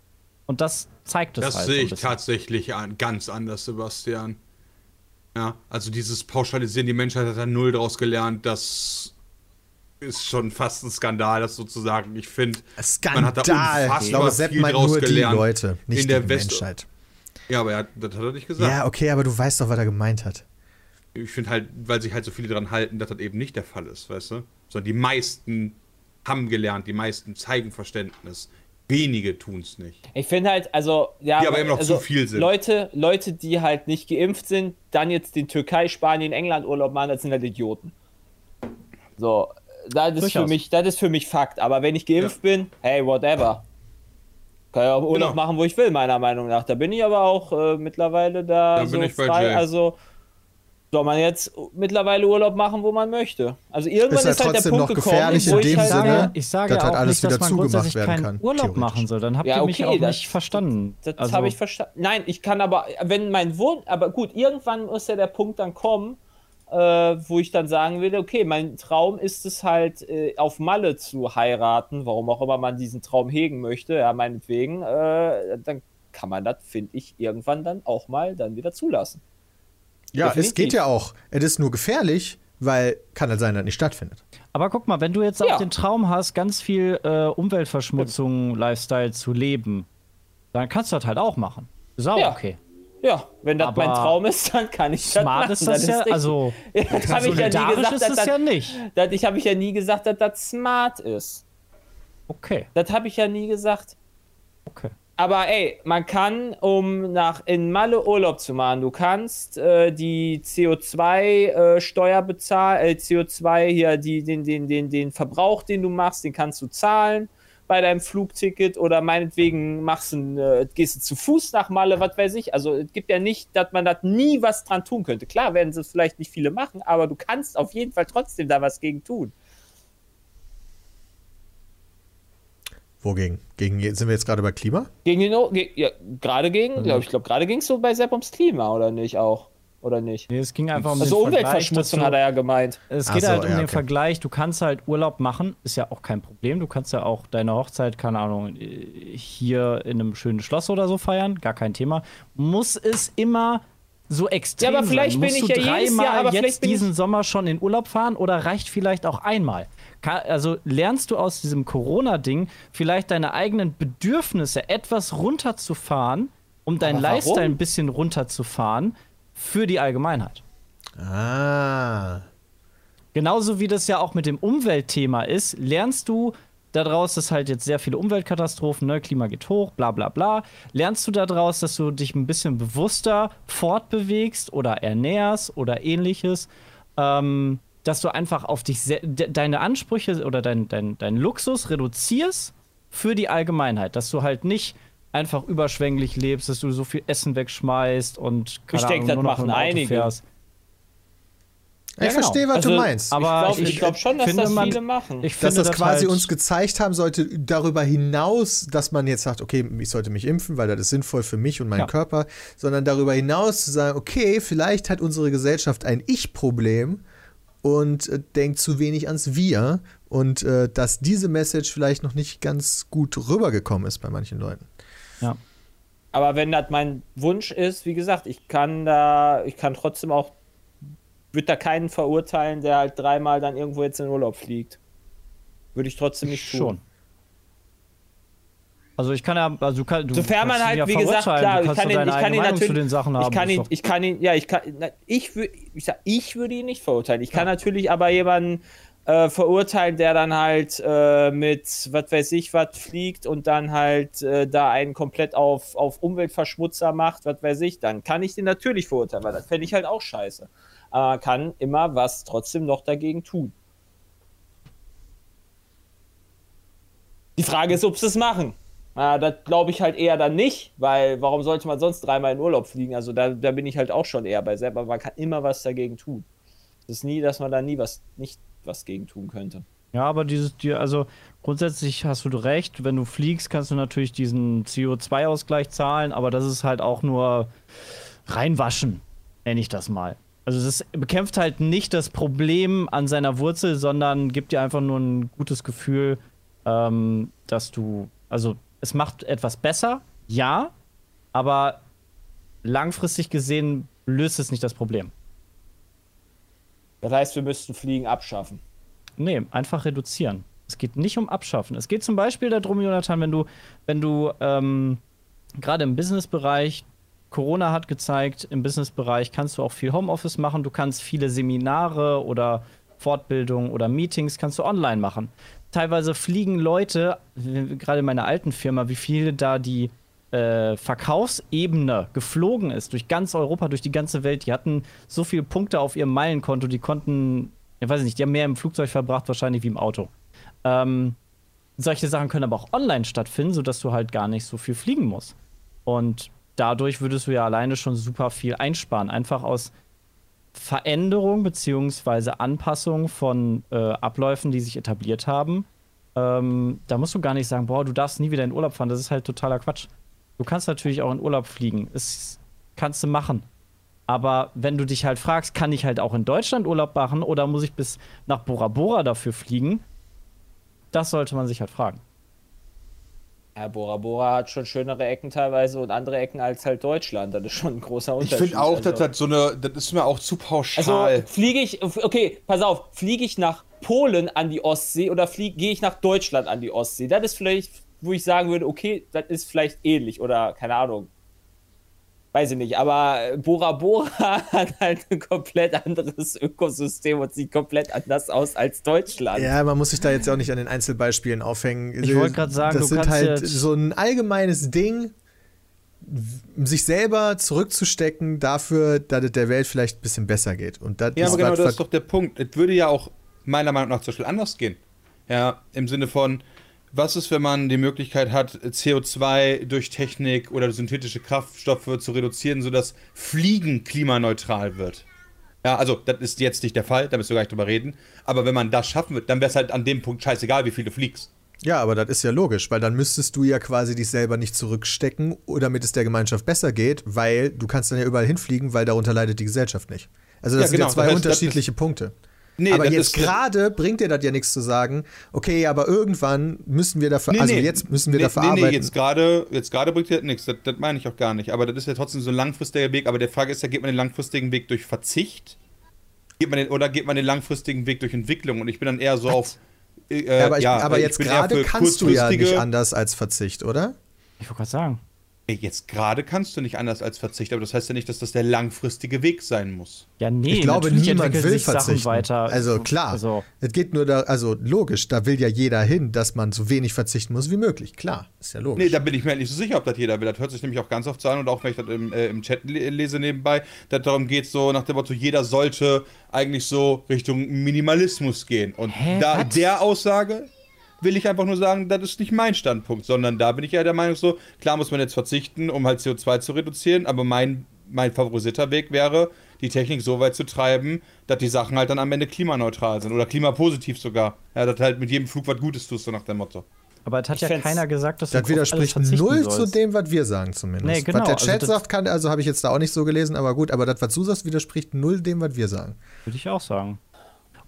Und das zeigt es Das halt. so sehe ich bisschen. tatsächlich an, ganz anders, Sebastian. Ja, also dieses Pauschalisieren, die Menschheit hat da null draus gelernt, das ist schon fast ein Skandal, das sozusagen. Ich finde, man hat da Skandal. unfassbar Ich glaube, Sepp viel draus nur die gelernt. Leute, nicht in der die West Menschheit. Ja, aber er hat, das hat er nicht gesagt. Ja, okay, aber du weißt doch, was er gemeint hat. Ich finde halt, weil sich halt so viele daran halten, dass das eben nicht der Fall ist, weißt du? Sondern die meisten haben gelernt, die meisten zeigen Verständnis. Wenige tun es nicht. Ich finde halt, also, ja. Die aber immer noch also, zu viel sind. Leute, Leute, die halt nicht geimpft sind, dann jetzt den Türkei, Spanien, England Urlaub machen, das sind halt Idioten. So, das ist, für mich, das ist für mich Fakt. Aber wenn ich geimpft bin, hey, whatever. Kann ja auch Urlaub Genau. machen, wo ich will, meiner Meinung nach. Da bin ich aber auch äh, mittlerweile da Da so bin ich bei frei. Jay. Also soll man jetzt mittlerweile Urlaub machen, wo man möchte. Also irgendwann Ist ja ist, halt der Punkt noch gekommen, wo in ich dem halt Sinne, sage, Ich sage dass ja halt auch alles nicht, dass wieder man zugemacht grundsätzlich werden keinen kann, Urlaub machen soll. Dann habt Ja, ihr mich okay, auch das- nicht verstanden. Das Also- habe ich verstanden. Nein, ich kann aber, wenn mein Wunsch, aber gut, irgendwann muss ja der Punkt dann kommen, äh, wo ich dann sagen will, okay, mein Traum ist es halt, äh, auf Malle zu heiraten, warum auch immer man diesen Traum hegen möchte, ja, meinetwegen, äh, dann kann man das, finde ich, irgendwann dann auch mal dann wieder zulassen. Ja, es Definitiv. geht ja auch. Es ist nur gefährlich, weil kann halt sein, dass nicht stattfindet. Aber guck mal, wenn du jetzt Ja. auch den Traum hast, ganz viel äh, Umweltverschmutzung, Lifestyle zu leben, dann kannst du das halt auch machen. Ist auch Ja. okay. Ja, wenn das Aber mein Traum ist, dann kann ich das Smart machen. ist das ja, richtig. also Ja, das [LAUGHS] habe ich ja nie gesagt, ist dass es das, ja nicht. das, ich habe ich ja nie gesagt, dass das smart ist. Okay, Das habe ich ja nie gesagt. okay. Aber ey, man kann, um nach in Malle Urlaub zu machen, du kannst äh, die CO2-Steuer bezahlen, äh, CO2 hier, die, den, den, den, den Verbrauch, den du machst, den kannst du zahlen bei deinem Flugticket oder meinetwegen machst ein, äh, gehst du zu Fuß nach Malle, was weiß ich. Also es gibt ja nicht, dass man da nie was dran tun könnte. Klar werden es vielleicht nicht viele machen, aber du kannst auf jeden Fall trotzdem da was gegen tun. Wogegen? Gegen, sind wir jetzt gerade bei Klima? Gegen den, O- ge ja, gerade gegen, glaube ich, glaube gerade ging es so bei Sepp ums Klima, oder nicht auch? Oder nicht? Nee, es ging einfach um Also den Umweltverschmutzung hat er ja gemeint. Es geht so, halt um ja, den okay. Vergleich. Du kannst halt Urlaub machen, ist ja auch kein Problem. Du kannst ja auch deine Hochzeit, keine Ahnung, hier in einem schönen Schloss oder so feiern, gar kein Thema. Muss es immer so extrem Ja, aber vielleicht sein? bin Musst ich du ja jedes dreimal Jahr, aber vielleicht jetzt diesen Sommer schon in Urlaub fahren oder reicht vielleicht auch einmal? Also lernst du aus diesem Corona-Ding vielleicht deine eigenen Bedürfnisse etwas runterzufahren, um deinen warum? Lifestyle ein bisschen runterzufahren für die Allgemeinheit? Ah. Genauso wie das ja auch mit dem Umweltthema ist, lernst du daraus, dass halt jetzt sehr viele Umweltkatastrophen, ne, Klima geht hoch, bla bla bla. Lernst du daraus, dass du dich ein bisschen bewusster fortbewegst oder ernährst oder ähnliches, ähm, dass du einfach auf dich de deine Ansprüche oder dein, dein, dein Luxus reduzierst für die Allgemeinheit, dass du halt nicht einfach überschwänglich lebst, dass du so viel Essen wegschmeißt und keine Ich denk, Ahnung, das nur noch machen einige. fährst. Ich Ja, genau. verstehe, was Also, du meinst. Aber ich glaube ich glaub schon, dass finde, das man- viele machen. Ich dass finde das quasi halt, uns gezeigt haben sollte, darüber hinaus, dass man jetzt sagt, okay, ich sollte mich impfen, weil das ist sinnvoll für mich und meinen Ja. Körper, sondern darüber hinaus zu sagen, okay, vielleicht hat unsere Gesellschaft ein Ich-Problem und äh, denkt zu wenig ans Wir und äh, dass diese Message vielleicht noch nicht ganz gut rübergekommen ist bei manchen Leuten. Ja. Aber wenn das mein Wunsch ist, wie gesagt, ich kann da, ich kann trotzdem auch, würde da keinen verurteilen, der halt dreimal dann irgendwo jetzt in Urlaub fliegt. Würde ich trotzdem nicht tun. Schon. Also ich kann ja, also du kann, du Sofern man kannst halt, ja wie gesagt, klar, ich kannst kann ihn, ich kann ihn Meinung natürlich, zu den Sachen haben. ich kann ihn, ich kann ihn, ja, ich kann, ich würde, ich sag, ich würde ihn nicht verurteilen. Ich kann natürlich aber jemanden äh, verurteilen, der dann halt äh, mit, was weiß ich, was fliegt und dann halt äh, da einen komplett auf, auf Umweltverschmutzer macht, was weiß ich, dann kann ich den natürlich verurteilen, weil das fände ich halt auch scheiße. Aber man kann immer was trotzdem noch dagegen tun. Die Frage ist, ob sie es machen. Na, das glaube ich halt eher dann nicht, weil warum sollte man sonst dreimal in Urlaub fliegen? Also da, da bin ich halt auch schon eher bei selber. Man kann immer was dagegen tun. Es ist nie, dass man da nie was, nicht was gegen tun könnte. Ja, aber dieses, die, also grundsätzlich hast du recht, wenn du fliegst, kannst du natürlich diesen CO2-Ausgleich zahlen, aber das ist halt auch nur reinwaschen, nenne ich das mal. Also es bekämpft halt nicht das Problem an seiner Wurzel, sondern gibt dir einfach nur ein gutes Gefühl, ähm, dass du, also es macht etwas besser, ja, aber langfristig gesehen löst es nicht das Problem. Das heißt, wir müssten Fliegen abschaffen. Nee, einfach reduzieren. Es geht nicht um Abschaffen. Es geht zum Beispiel darum, Jonathan, wenn du, wenn du ähm, gerade im Businessbereich, Corona hat gezeigt, im Businessbereich kannst du auch viel Homeoffice machen, du kannst viele Seminare oder Fortbildungen oder Meetings kannst du online machen. Teilweise fliegen Leute, gerade in meiner alten Firma, wie viele da die äh, Verkaufsebene geflogen ist, durch ganz Europa, durch die ganze Welt. Die hatten so viele Punkte auf ihrem Meilenkonto, die konnten, ich weiß nicht, die haben mehr im Flugzeug verbracht wahrscheinlich wie im Auto. Ähm, solche Sachen können aber auch online stattfinden, sodass du halt gar nicht so viel fliegen musst. Und dadurch würdest du ja alleine schon super viel einsparen. Einfach aus Veränderung bzw. Anpassung von äh, Abläufen, die sich etabliert haben. Ähm, da musst du gar nicht sagen, boah, du darfst nie wieder in Urlaub fahren. Das ist halt totaler Quatsch. Du kannst natürlich auch in Urlaub fliegen. Das kannst du machen. Aber wenn du dich halt fragst, kann ich halt auch in Deutschland Urlaub machen oder muss ich bis nach Bora Bora dafür fliegen? Das sollte man sich halt fragen. Ja, Bora Bora hat schon schönere Ecken teilweise und andere Ecken als halt Deutschland. Das ist schon ein großer Ich Unterschied. finde auch, also. dass das so eine, das ist mir auch zu pauschal. Also fliege ich, okay, pass auf, fliege ich nach Polen an die Ostsee oder gehe ich nach Deutschland an die Ostsee? Das ist vielleicht, wo ich sagen würde, okay, das ist vielleicht ähnlich oder keine Ahnung. Weiß ich nicht, aber Bora Bora [LAUGHS] hat halt ein komplett anderes Ökosystem und sieht komplett anders aus als Deutschland. Ja, man muss sich da jetzt auch nicht an den Einzelbeispielen aufhängen. Ich wollte gerade sagen, das du sind halt jetzt- so ein allgemeines Ding, sich selber zurückzustecken dafür, dass es der Welt vielleicht ein bisschen besser geht. Und das Ja, ist aber genau das ist doch der Punkt. Es würde ja auch meiner Meinung nach zum Beispiel anders gehen. Ja, im Sinne von, was ist, wenn man die Möglichkeit hat, CO2 durch Technik oder synthetische Kraftstoffe zu reduzieren, sodass Fliegen klimaneutral wird? Ja, also, das ist jetzt nicht der Fall, da müssen wir gar nicht drüber reden. Aber wenn man das schaffen wird, dann wäre es halt an dem Punkt scheißegal, wie viel du fliegst. Ja, aber das ist ja logisch, weil dann müsstest du ja quasi dich selber nicht zurückstecken, damit es der Gemeinschaft besser geht, weil du kannst dann ja überall hinfliegen, weil darunter leidet die Gesellschaft nicht. Also das Ja, sind ja genau, zwei das heißt, unterschiedliche Punkte. Nee, aber jetzt gerade bringt dir das ja nichts zu sagen, okay, aber irgendwann müssen wir dafür, Nee, also nee. jetzt müssen wir nee, dafür nee, nee, arbeiten. jetzt gerade jetzt gerade bringt dir das nichts. Das, das meine ich auch gar nicht. Aber das ist ja trotzdem so ein langfristiger Weg. Aber der Frage ist ja, geht man den langfristigen Weg durch Verzicht? Geht man den, oder geht man den langfristigen Weg durch Entwicklung? Und ich bin dann eher so auf. Äh, ja, aber ich, ja, aber ich jetzt gerade kannst du ja nicht anders als Verzicht, oder? Ich wollte gerade sagen. Nee, Jetzt gerade kannst du nicht anders als Verzicht, aber das heißt ja nicht, dass das der langfristige Weg sein muss. Ja, nee, ich glaube, natürlich niemand will verzichten. weiter. Also klar, Also, es geht nur da, also logisch, da will ja jeder hin, dass man so wenig verzichten muss wie möglich. Klar, ist ja logisch. Nee, da bin ich mir halt nicht so sicher, ob das jeder will. Das hört sich nämlich auch ganz oft so an und auch wenn ich das im, äh, im Chat le lese nebenbei, dass darum geht, so nach dem Motto, jeder sollte eigentlich so Richtung Minimalismus gehen. Und Hä, da was? der Aussage will ich einfach nur sagen, das ist nicht mein Standpunkt, sondern da bin ich ja der Meinung so, klar muss man jetzt verzichten, um halt CO2 zu reduzieren, aber mein, mein favorisierter Weg wäre, die Technik so weit zu treiben, dass die Sachen halt dann am Ende klimaneutral sind oder klimapositiv sogar. Ja, dass halt mit jedem Flug was Gutes tust, so nach dem Motto. aber es hat Ich ja keiner gesagt, dass du das alles widerspricht null zu sollst. dem, was wir sagen zumindest. Nee, genau, Was der also Chat das- sagt, kann, also habe ich jetzt da auch nicht so gelesen, aber gut, aber das, was du sagst, widerspricht null dem, was wir sagen. Würde ich auch sagen.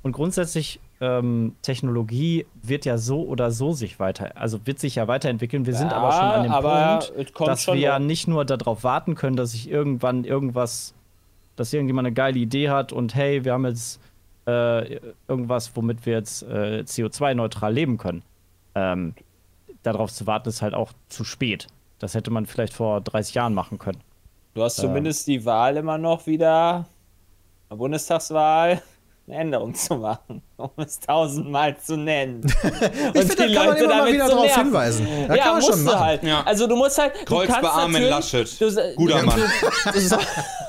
Und grundsätzlich, ähm, Technologie wird ja so oder so sich weiter, also wird sich ja weiterentwickeln. Wir sind Ja, aber schon an dem Punkt, dass wir ja nicht nur darauf warten können, dass sich irgendwann irgendwas, dass irgendjemand eine geile Idee hat und hey, wir haben jetzt äh, irgendwas, womit wir jetzt äh, CO2-neutral leben können. Ähm, darauf zu warten ist halt auch zu spät. Das hätte man vielleicht vor 30 Jahren machen können. Du hast zumindest die Wahl immer noch wieder, Bundestagswahl, eine Änderung zu machen, um es tausendmal zu nennen. [LAUGHS] Und Ich finde, da kann man immer mal wieder drauf hinweisen. Da ja, kann man musst schon du machen. halt. Ja. Also du musst halt. Du Kreuz kannst bei Armin natürlich- Laschet. Du, Guter du, Mann. Du, [LAUGHS] du, so,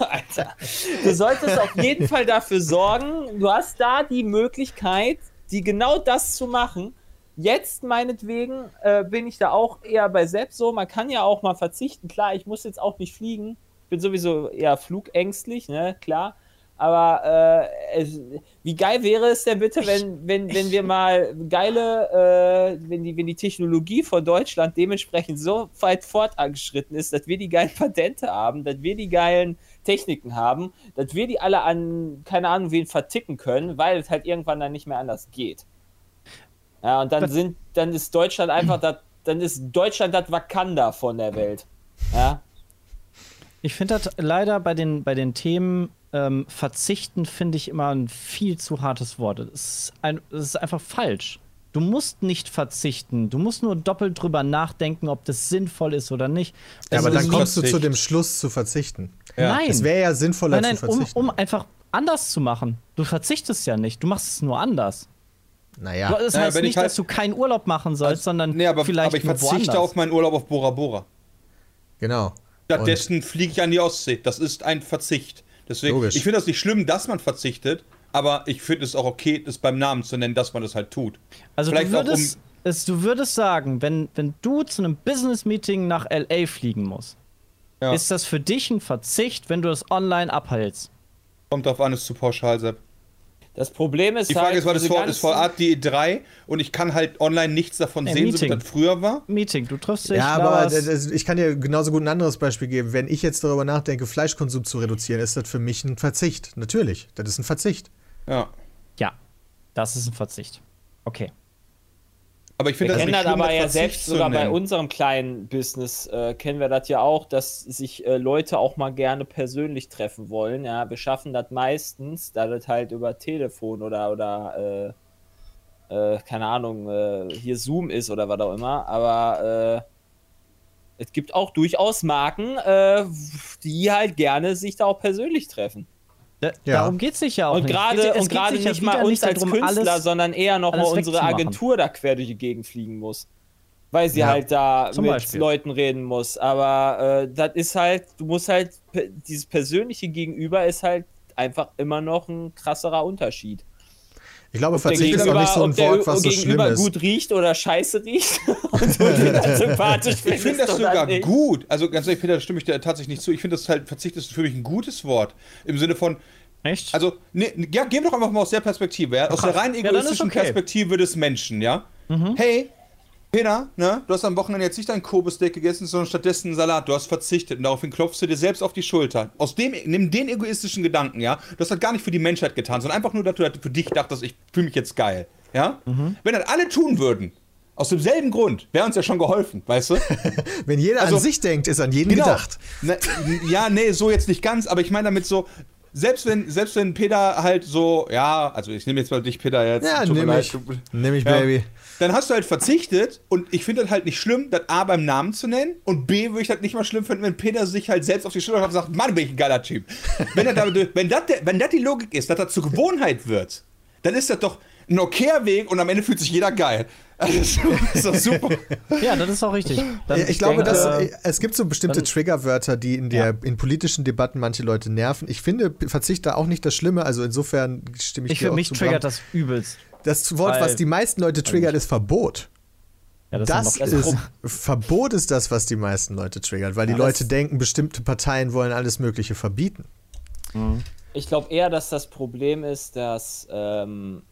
Alter. Du solltest auf jeden Fall dafür sorgen, du hast da die Möglichkeit, die genau das zu machen. Jetzt meinetwegen äh, bin ich da auch eher bei selbst so. Man kann ja auch mal verzichten. Klar, ich muss jetzt auch nicht fliegen. Ich bin sowieso eher flugängstlich, ne, klar. Aber äh, es, wie geil wäre es denn bitte, wenn, wenn, wenn wir mal geile, äh, wenn, die, wenn die Technologie von Deutschland dementsprechend so weit fortangeschritten ist, dass wir die geilen Patente haben, dass wir die geilen Techniken haben, dass wir die alle an, keine Ahnung, wen verticken können, weil es halt irgendwann dann nicht mehr anders geht. Ja, und dann sind, dann ist Deutschland einfach [CLEARS THROAT] das, dann ist Deutschland das Wakanda von der Welt. Ja. Ich finde das leider bei den, bei den Themen ähm, verzichten, finde ich immer ein viel zu hartes Wort. Es ist, ein, es ist einfach falsch. Du musst nicht verzichten. Du musst nur doppelt drüber nachdenken, ob das sinnvoll ist oder nicht. Ja, aber dann kommst du zu dem Schluss zu verzichten. Nein. Es wäre ja sinnvoller nein, nein, zu um, verzichten. um einfach anders zu machen. Du verzichtest ja nicht. Du machst es nur anders. naja. Das Naja, heißt ich nicht, halt- dass du keinen Urlaub machen sollst, sondern Nee, aber, vielleicht aber ich verzichte woanders. auf meinen Urlaub auf Bora Bora. Genau. Stattdessen fliege ich an die Ostsee. Das ist ein Verzicht. Deswegen, Logisch. ich finde das nicht schlimm, dass man verzichtet, aber ich finde es auch okay, das beim Namen zu nennen, dass man das halt tut. Also Vielleicht du auch um- würdest, es, du würdest sagen, wenn, wenn du zu einem Business-Meeting nach LA fliegen musst, Ja. ist das für dich ein Verzicht, wenn du das online abhältst? Kommt drauf an, ist zu pauschal, Sepp. Das Problem ist Die Frage halt, ist, war das vor, ist vor Art die E3 und ich kann halt online nichts davon Nee, sehen, so wie Meeting. das früher war. Meeting, du triffst dich, Ja, aber das, ich kann dir genauso gut ein anderes Beispiel geben. Wenn ich jetzt darüber nachdenke, Fleischkonsum zu reduzieren, ist das für mich ein Verzicht. Natürlich, das ist ein Verzicht. Ja. ja, das ist ein Verzicht. Okay. Aber ich finde das kennen das aber ja selbst sogar bei nennen. unserem kleinen Business, äh, kennen wir das ja auch, dass sich äh, Leute auch mal gerne persönlich treffen wollen. Ja, wir schaffen das meistens, da das halt über Telefon oder, oder äh, äh, keine Ahnung, äh, hier Zoom ist oder was auch immer. Aber äh, es gibt auch durchaus Marken, äh, die halt gerne sich da auch persönlich treffen. Da, Ja. Darum geht es sich ja auch Und nicht. gerade Es es und gerade nicht mal uns als darum, Künstler, alles- sondern eher noch mal unsere. Agentur da quer durch die Gegend fliegen muss. Weil sie Ja, halt da mit Beispiel. Leuten reden muss. Aber äh, das ist halt, du musst halt, dieses persönliche Gegenüber ist halt einfach immer noch ein krasserer Unterschied. Ich glaube, Verzicht ist auch nicht so ein Wort, was so schlimm ist. gut riecht oder scheiße riecht [LAUGHS] und du ihn sympathisch Ich finde das sogar nicht. gut. Also ganz ehrlich, Peter, da stimme ich dir tatsächlich nicht zu. Ich finde das halt, Verzicht ist für mich ein gutes Wort. Im Sinne von, Echt? also, ne, ja, gehen wir doch einfach mal aus der Perspektive, ja? Aus der rein Ja, egoistischen okay. Mhm. Perspektive des Menschen, ja? Hey, Peter, ne, du hast am Wochenende jetzt nicht dein Kobe-Steak gegessen, sondern stattdessen einen Salat. Du hast verzichtet und daraufhin klopfst du dir selbst auf die Schulter. Aus dem, nimm den egoistischen Gedanken, ja? Du hast das gar nicht für die Menschheit getan, sondern einfach nur, dass du das für dich dachtest, ich fühle mich jetzt geil, ja? Mhm. Wenn das alle tun würden, aus demselben Grund, wäre uns ja schon geholfen, weißt du? [LAUGHS] Wenn jeder Also- an sich denkt, ist an jeden Genau. gedacht. Na, ja, nee, so jetzt nicht ganz, aber ich meine damit so, selbst wenn, selbst wenn Peter halt so, ja, also ich nehme jetzt mal dich, Peter, jetzt. Ja, leid, ich. Nimm ich, Ja. Dann hast du halt verzichtet und ich finde das halt nicht schlimm, das A beim Namen zu nennen und B würde ich das nicht mal schlimm finden, wenn Peter sich halt selbst auf die Schulter und sagt, Mann, bin ich ein geiler Typ. Wenn, damit, wenn, das der, wenn das die Logik ist, dass das zur Gewohnheit wird, dann ist das doch ein okayer Weg und am Ende fühlt sich jeder geil. Also, das ist doch- super. ja, das ist auch richtig. Dann- ich glaube, denke, dass, äh, es gibt so bestimmte dann- Triggerwörter, die in, der, in politischen Debatten manche Leute nerven. Ich finde Verzicht da auch nicht das Schlimme, also insofern stimme ich, ich dir für mich zu, triggert Bram. das übelst. Das Wort, weil- was die meisten Leute triggert, ist Verbot. Ja, das, Das, ist Verbot ist das, was die meisten Leute triggert, weil die Ja, Leute das- denken, bestimmte Parteien wollen alles Mögliche verbieten. Ich glaube eher, dass das Problem ist, dass ähm,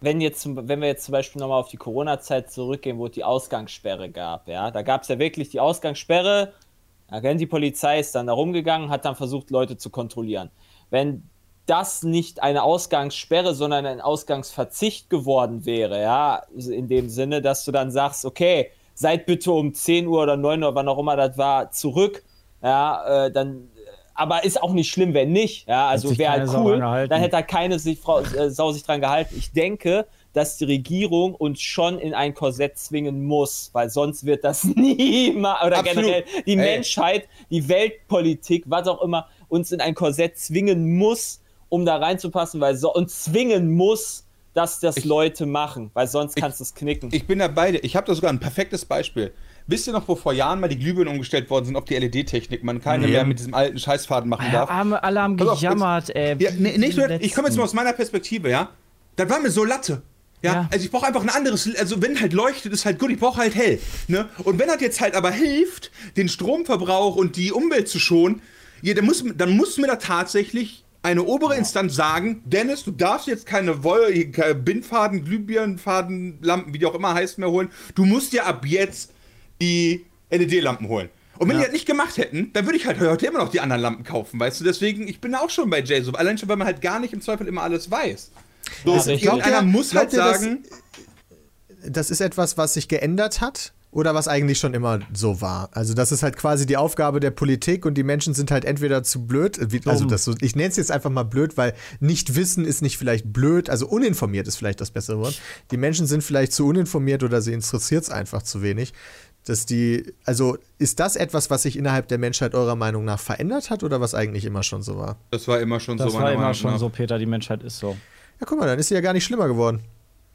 wenn, jetzt, wenn wir jetzt zum Beispiel nochmal auf die Corona-Zeit zurückgehen, wo es die Ausgangssperre gab, ja, da gab es ja wirklich die Ausgangssperre, da die Polizei ist dann da rumgegangen, hat dann versucht, Leute zu kontrollieren. Wenn das nicht eine Ausgangssperre, sondern ein Ausgangsverzicht geworden wäre, ja, in dem Sinne, dass du dann sagst, okay, seid bitte um 10 Uhr oder 9 Uhr, wann auch immer das war, zurück, ja, äh, dann, aber ist auch nicht schlimm, wenn nicht, ja, also wäre halt cool, dann hätte halt keine sich, Frau, äh, Sau sich dran gehalten. Ich denke, dass die Regierung uns schon in ein Korsett zwingen muss, weil sonst wird das [LAUGHS] niemals, oder Absolut. generell die Ey. Menschheit, die Weltpolitik, was auch immer, uns in ein Korsett zwingen muss, um da reinzupassen, weil so, und zwingen muss, dass das Leute machen, weil sonst kannst du es knicken. Ich bin da beide. Ich habe da sogar ein perfektes Beispiel. Wisst ihr noch, wo vor Jahren mal die Glühbirnen umgestellt worden sind auf die LED-Technik? Man keine mehr mit diesem alten Scheißfaden machen ja, darf. alle, alle haben auf, gejammert, ey. Ja, nee, nicht nur, ich komme jetzt mal aus meiner Perspektive, ja. Das war mir so Latte. Ja, Ja. also ich brauche einfach ein anderes, also wenn halt leuchtet, ist halt gut, ich brauche halt hell. Ne? Und wenn das jetzt halt aber hilft, den Stromverbrauch und die Umwelt zu schonen, ja, dann, muss, dann muss mir da tatsächlich eine obere Instanz sagen, Dennis, du darfst jetzt keine, Woll keine Bindfaden, Glühbirnenfaden, Lampen, wie die auch immer heißt, mehr holen. Du musst dir ab jetzt die LED-Lampen holen. Und wenn die das nicht gemacht hätten, dann würde ich halt heute immer noch die anderen Lampen kaufen, weißt du? Deswegen, ich bin auch schon bei Jay so. Allein schon, weil man halt gar nicht im Zweifel immer alles weiß. So, Ja, irgendeiner muss halt sagen, Das ist etwas, was sich geändert hat oder was eigentlich schon immer so war. Also das ist halt quasi die Aufgabe der Politik und die Menschen sind halt entweder zu blöd, äh, wie- also das so, ich nenne es jetzt einfach mal blöd, weil nicht wissen ist nicht vielleicht blöd, also uninformiert ist vielleicht das bessere Wort. Die Menschen sind vielleicht zu uninformiert oder sie interessiert es einfach zu wenig. Dass die, also ist das etwas, was sich innerhalb der Menschheit eurer Meinung nach verändert hat oder was eigentlich immer schon so war? das war immer schon Das so. war meiner immer Meinung schon nach. so, Peter, die Menschheit ist so. Ja, guck mal, dann ist sie ja gar nicht schlimmer geworden.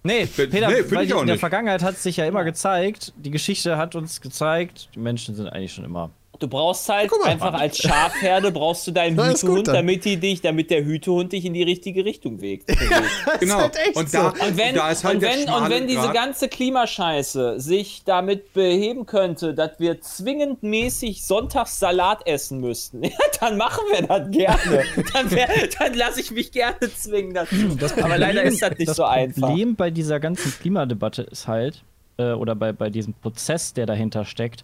Nee, Peter, nee, weil die, auch in der. Vergangenheit hat es sich ja immer gezeigt, die Geschichte hat uns gezeigt, die Menschen sind eigentlich schon immer. Du brauchst halt mal. einfach als Schafherde brauchst du deinen [LAUGHS] Na, Hütehund, damit die dich, damit der Hütehund dich in die richtige Richtung wägt. [LAUGHS] Genau. halt echt und da, so. Und wenn, da halt und wenn, und wenn diese Grat. ganze Klimascheiße sich damit beheben könnte, dass wir zwingend mäßig sonntags Salat essen müssten, [LAUGHS] ja, dann machen wir das gerne. dann dann lasse ich mich gerne zwingen dazu. Aber leider ist das nicht das so einfach. Problem bei dieser ganzen Klimadebatte ist halt, äh, oder bei, bei diesem Prozess, der dahinter steckt,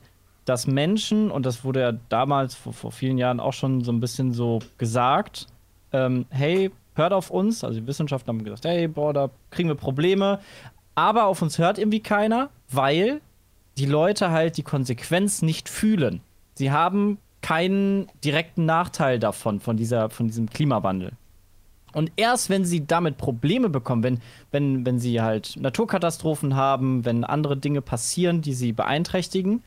dass Menschen, und das wurde ja damals vor, vor vielen Jahren auch schon so ein bisschen so gesagt, ähm, hey, hört auf uns, also die Wissenschaftler haben gesagt, hey, boah, da kriegen wir Probleme, Aber auf uns hört irgendwie keiner, weil die Leute halt die Konsequenz nicht fühlen. Sie haben keinen direkten Nachteil davon, von, dieser, von diesem Klimawandel. Und erst wenn sie damit Probleme bekommen, wenn, wenn, wenn sie halt Naturkatastrophen haben, wenn andere Dinge passieren, die sie beeinträchtigen,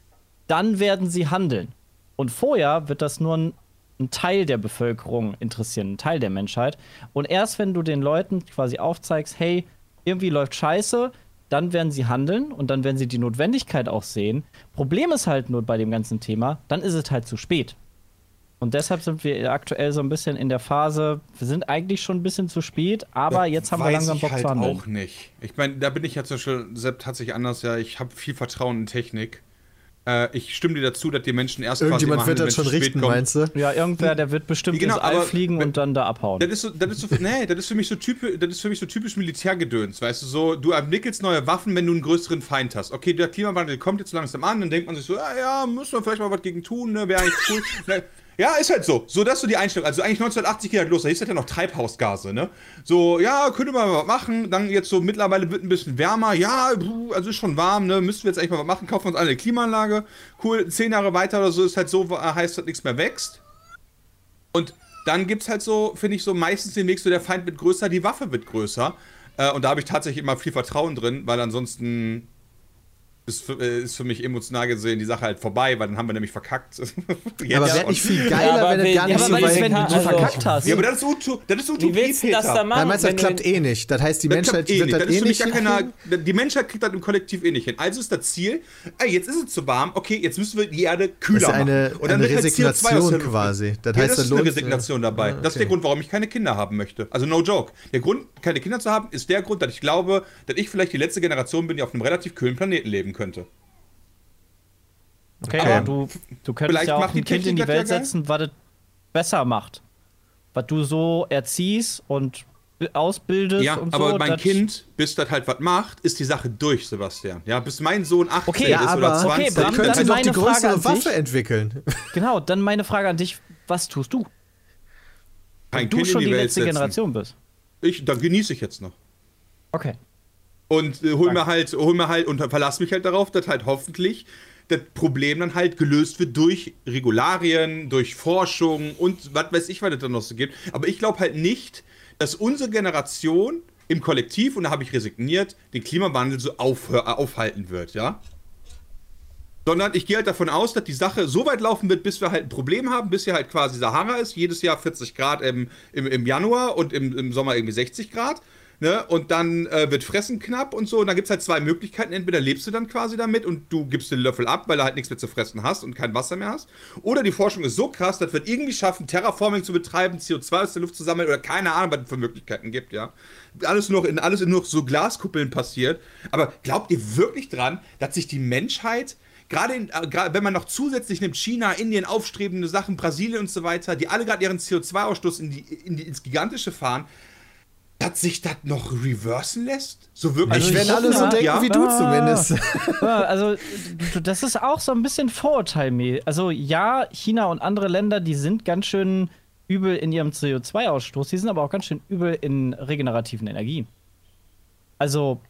dann werden sie handeln. Und vorher wird das nur ein, ein Teil der Bevölkerung interessieren, ein Teil der Menschheit. Und erst wenn du den Leuten quasi aufzeigst, hey, irgendwie läuft scheiße, dann werden sie handeln und dann werden sie die Notwendigkeit auch sehen. Problem ist halt nur bei dem ganzen Thema, dann ist es halt zu spät. Und deshalb sind wir aktuell so ein bisschen in der Phase, wir sind eigentlich schon ein bisschen zu spät, aber Das jetzt haben wir langsam Bock halt zu handeln. auch nicht. Ich meine, da bin ich ja zum Beispiel, Sepp hat sich anders, ja, ich habe viel Vertrauen in Technik. Äh, ich stimme dir dazu, dass die Menschen erst Irgendjemand quasi wird das schon richten, meinst du? Ja, irgendwer, der wird bestimmt Genau, ins All fliegen und dann da abhauen. Das ist so, das ist so, nee, das ist für mich so typisch, das ist für mich so typisch Militärgedöns, weißt du, so, du entwickelst neue Waffen, wenn du einen größeren Feind hast. Okay, der Klimawandel kommt jetzt langsam an, dann denkt man sich so, ja, ja, müssen wir vielleicht mal was gegen tun, ne, wäre eigentlich cool. [LAUGHS] Ja, ist halt so. So, das ist so die Einstellung. Also eigentlich 1980 geht halt los, da hieß das ja noch Treibhausgase, ne? So, ja, könnte man was machen. Dann jetzt so, mittlerweile wird ein bisschen wärmer. Ja, also ist schon warm, ne? Müssten wir jetzt eigentlich mal was machen. Kaufen wir uns alle eine Klimaanlage. Cool, zehn Jahre weiter oder so ist halt so, heißt, dass nichts mehr wächst. Und dann gibt's halt so, finde ich, so meistens den Weg, so der Feind wird größer, die Waffe wird größer. Äh, und da habe ich tatsächlich immer viel Vertrauen drin, weil ansonsten ist für, äh, ist für mich emotional gesehen die Sache halt vorbei, weil dann haben wir nämlich verkackt. [LAUGHS] Jetzt aber wäre nicht viel Ja, geiler, aber wenn wenn- gar ja, nicht aber so wenn weit wenn du also- verkackt hast. Ja, aber das ist, Uto das ist Utopie, Wie willst du das da machen? Nein, meinst das klappt eh nicht. Das heißt, die Das Menschheit eh wird das eh nicht. keiner, die Menschheit kriegt das im Kollektiv eh nicht hin. Also ist das Ziel, ey, jetzt ist es zu warm, okay, jetzt müssen wir die Erde kühler Das ist eine, machen. Und dann eine wird halt CO2 aus Resignation Luft. quasi. Das Ja, heißt, das da ist eine lohnt- Resignation dabei. Ja, Das ist der okay. Grund, warum ich keine Kinder haben möchte. Also no joke. Der Grund, keine Kinder zu haben, ist der Grund, dass ich glaube, dass ich vielleicht die letzte Generation bin, die auf einem relativ kühlen Planeten leben könnte. Okay, Aber aber du, du könntest vielleicht ja auch die ein Kind in die Welt setzen, was es besser macht. Was du so erziehst und bi- ausbildest Ja, und aber so. mein das- Kind, bis das halt was macht, ist die Sache durch, Sebastian. Ja, bis mein Sohn 18 Okay, ist Ja, oder aber 20. okay, dann Bram, könnte dann doch die größere Waffe dich. entwickeln. [LAUGHS] Genau, dann meine Frage an dich: Was tust du? kein Wenn du Kind in schon die, Welt letzte setzen. Generation bist. Ich, dann genieße ich jetzt noch. Okay. Und äh, hol mir halt, hol mir halt und verlass mich halt darauf, dass halt hoffentlich das Problem dann halt gelöst wird durch Regularien, durch Forschung und was weiß ich, was es da noch so gibt. Aber ich glaube halt nicht, dass unsere Generation im Kollektiv, und da habe ich resigniert, den Klimawandel so äh, aufhalten wird, ja? Sondern ich gehe halt davon aus, dass die Sache so weit laufen wird, bis wir halt ein Problem haben, bis hier halt quasi Sahara ist, jedes Jahr 40 Grad im, im, im Januar und im, im Sommer irgendwie 60 Grad. Ne? Und dann äh, wird Fressen knapp und so. Und dann gibt es halt zwei Möglichkeiten. Entweder lebst du dann quasi damit und du gibst den Löffel ab, weil du halt nichts mehr zu fressen hast und kein Wasser mehr hast. Oder die Forschung ist so krass, dass wir irgendwie schaffen, Terraforming zu betreiben, CO2 aus der Luft zu sammeln oder keine Ahnung, was es für Möglichkeiten gibt, ja. Alles nur noch in alles nur so Glaskuppeln passiert. Aber glaubt ihr wirklich dran, dass sich die Menschheit Gerade in- äh, wenn man noch zusätzlich nimmt, China, Indien, aufstrebende Sachen, Brasilien und so weiter, die alle gerade ihren CO2-Ausstoß in die, in die, ins Gigantische fahren, dass sich das noch reversen lässt? So wirklich? Ich Also wenn ich alle hoffe, so ja. denken wie du Ah. zumindest. [LAUGHS] Ja, also, du- das ist auch so ein bisschen Vorurteilmäßig. Also, ja, China und andere Länder, die sind ganz schön übel in ihrem CO2-Ausstoß, die sind aber auch ganz schön übel in regenerativen Energien. Also,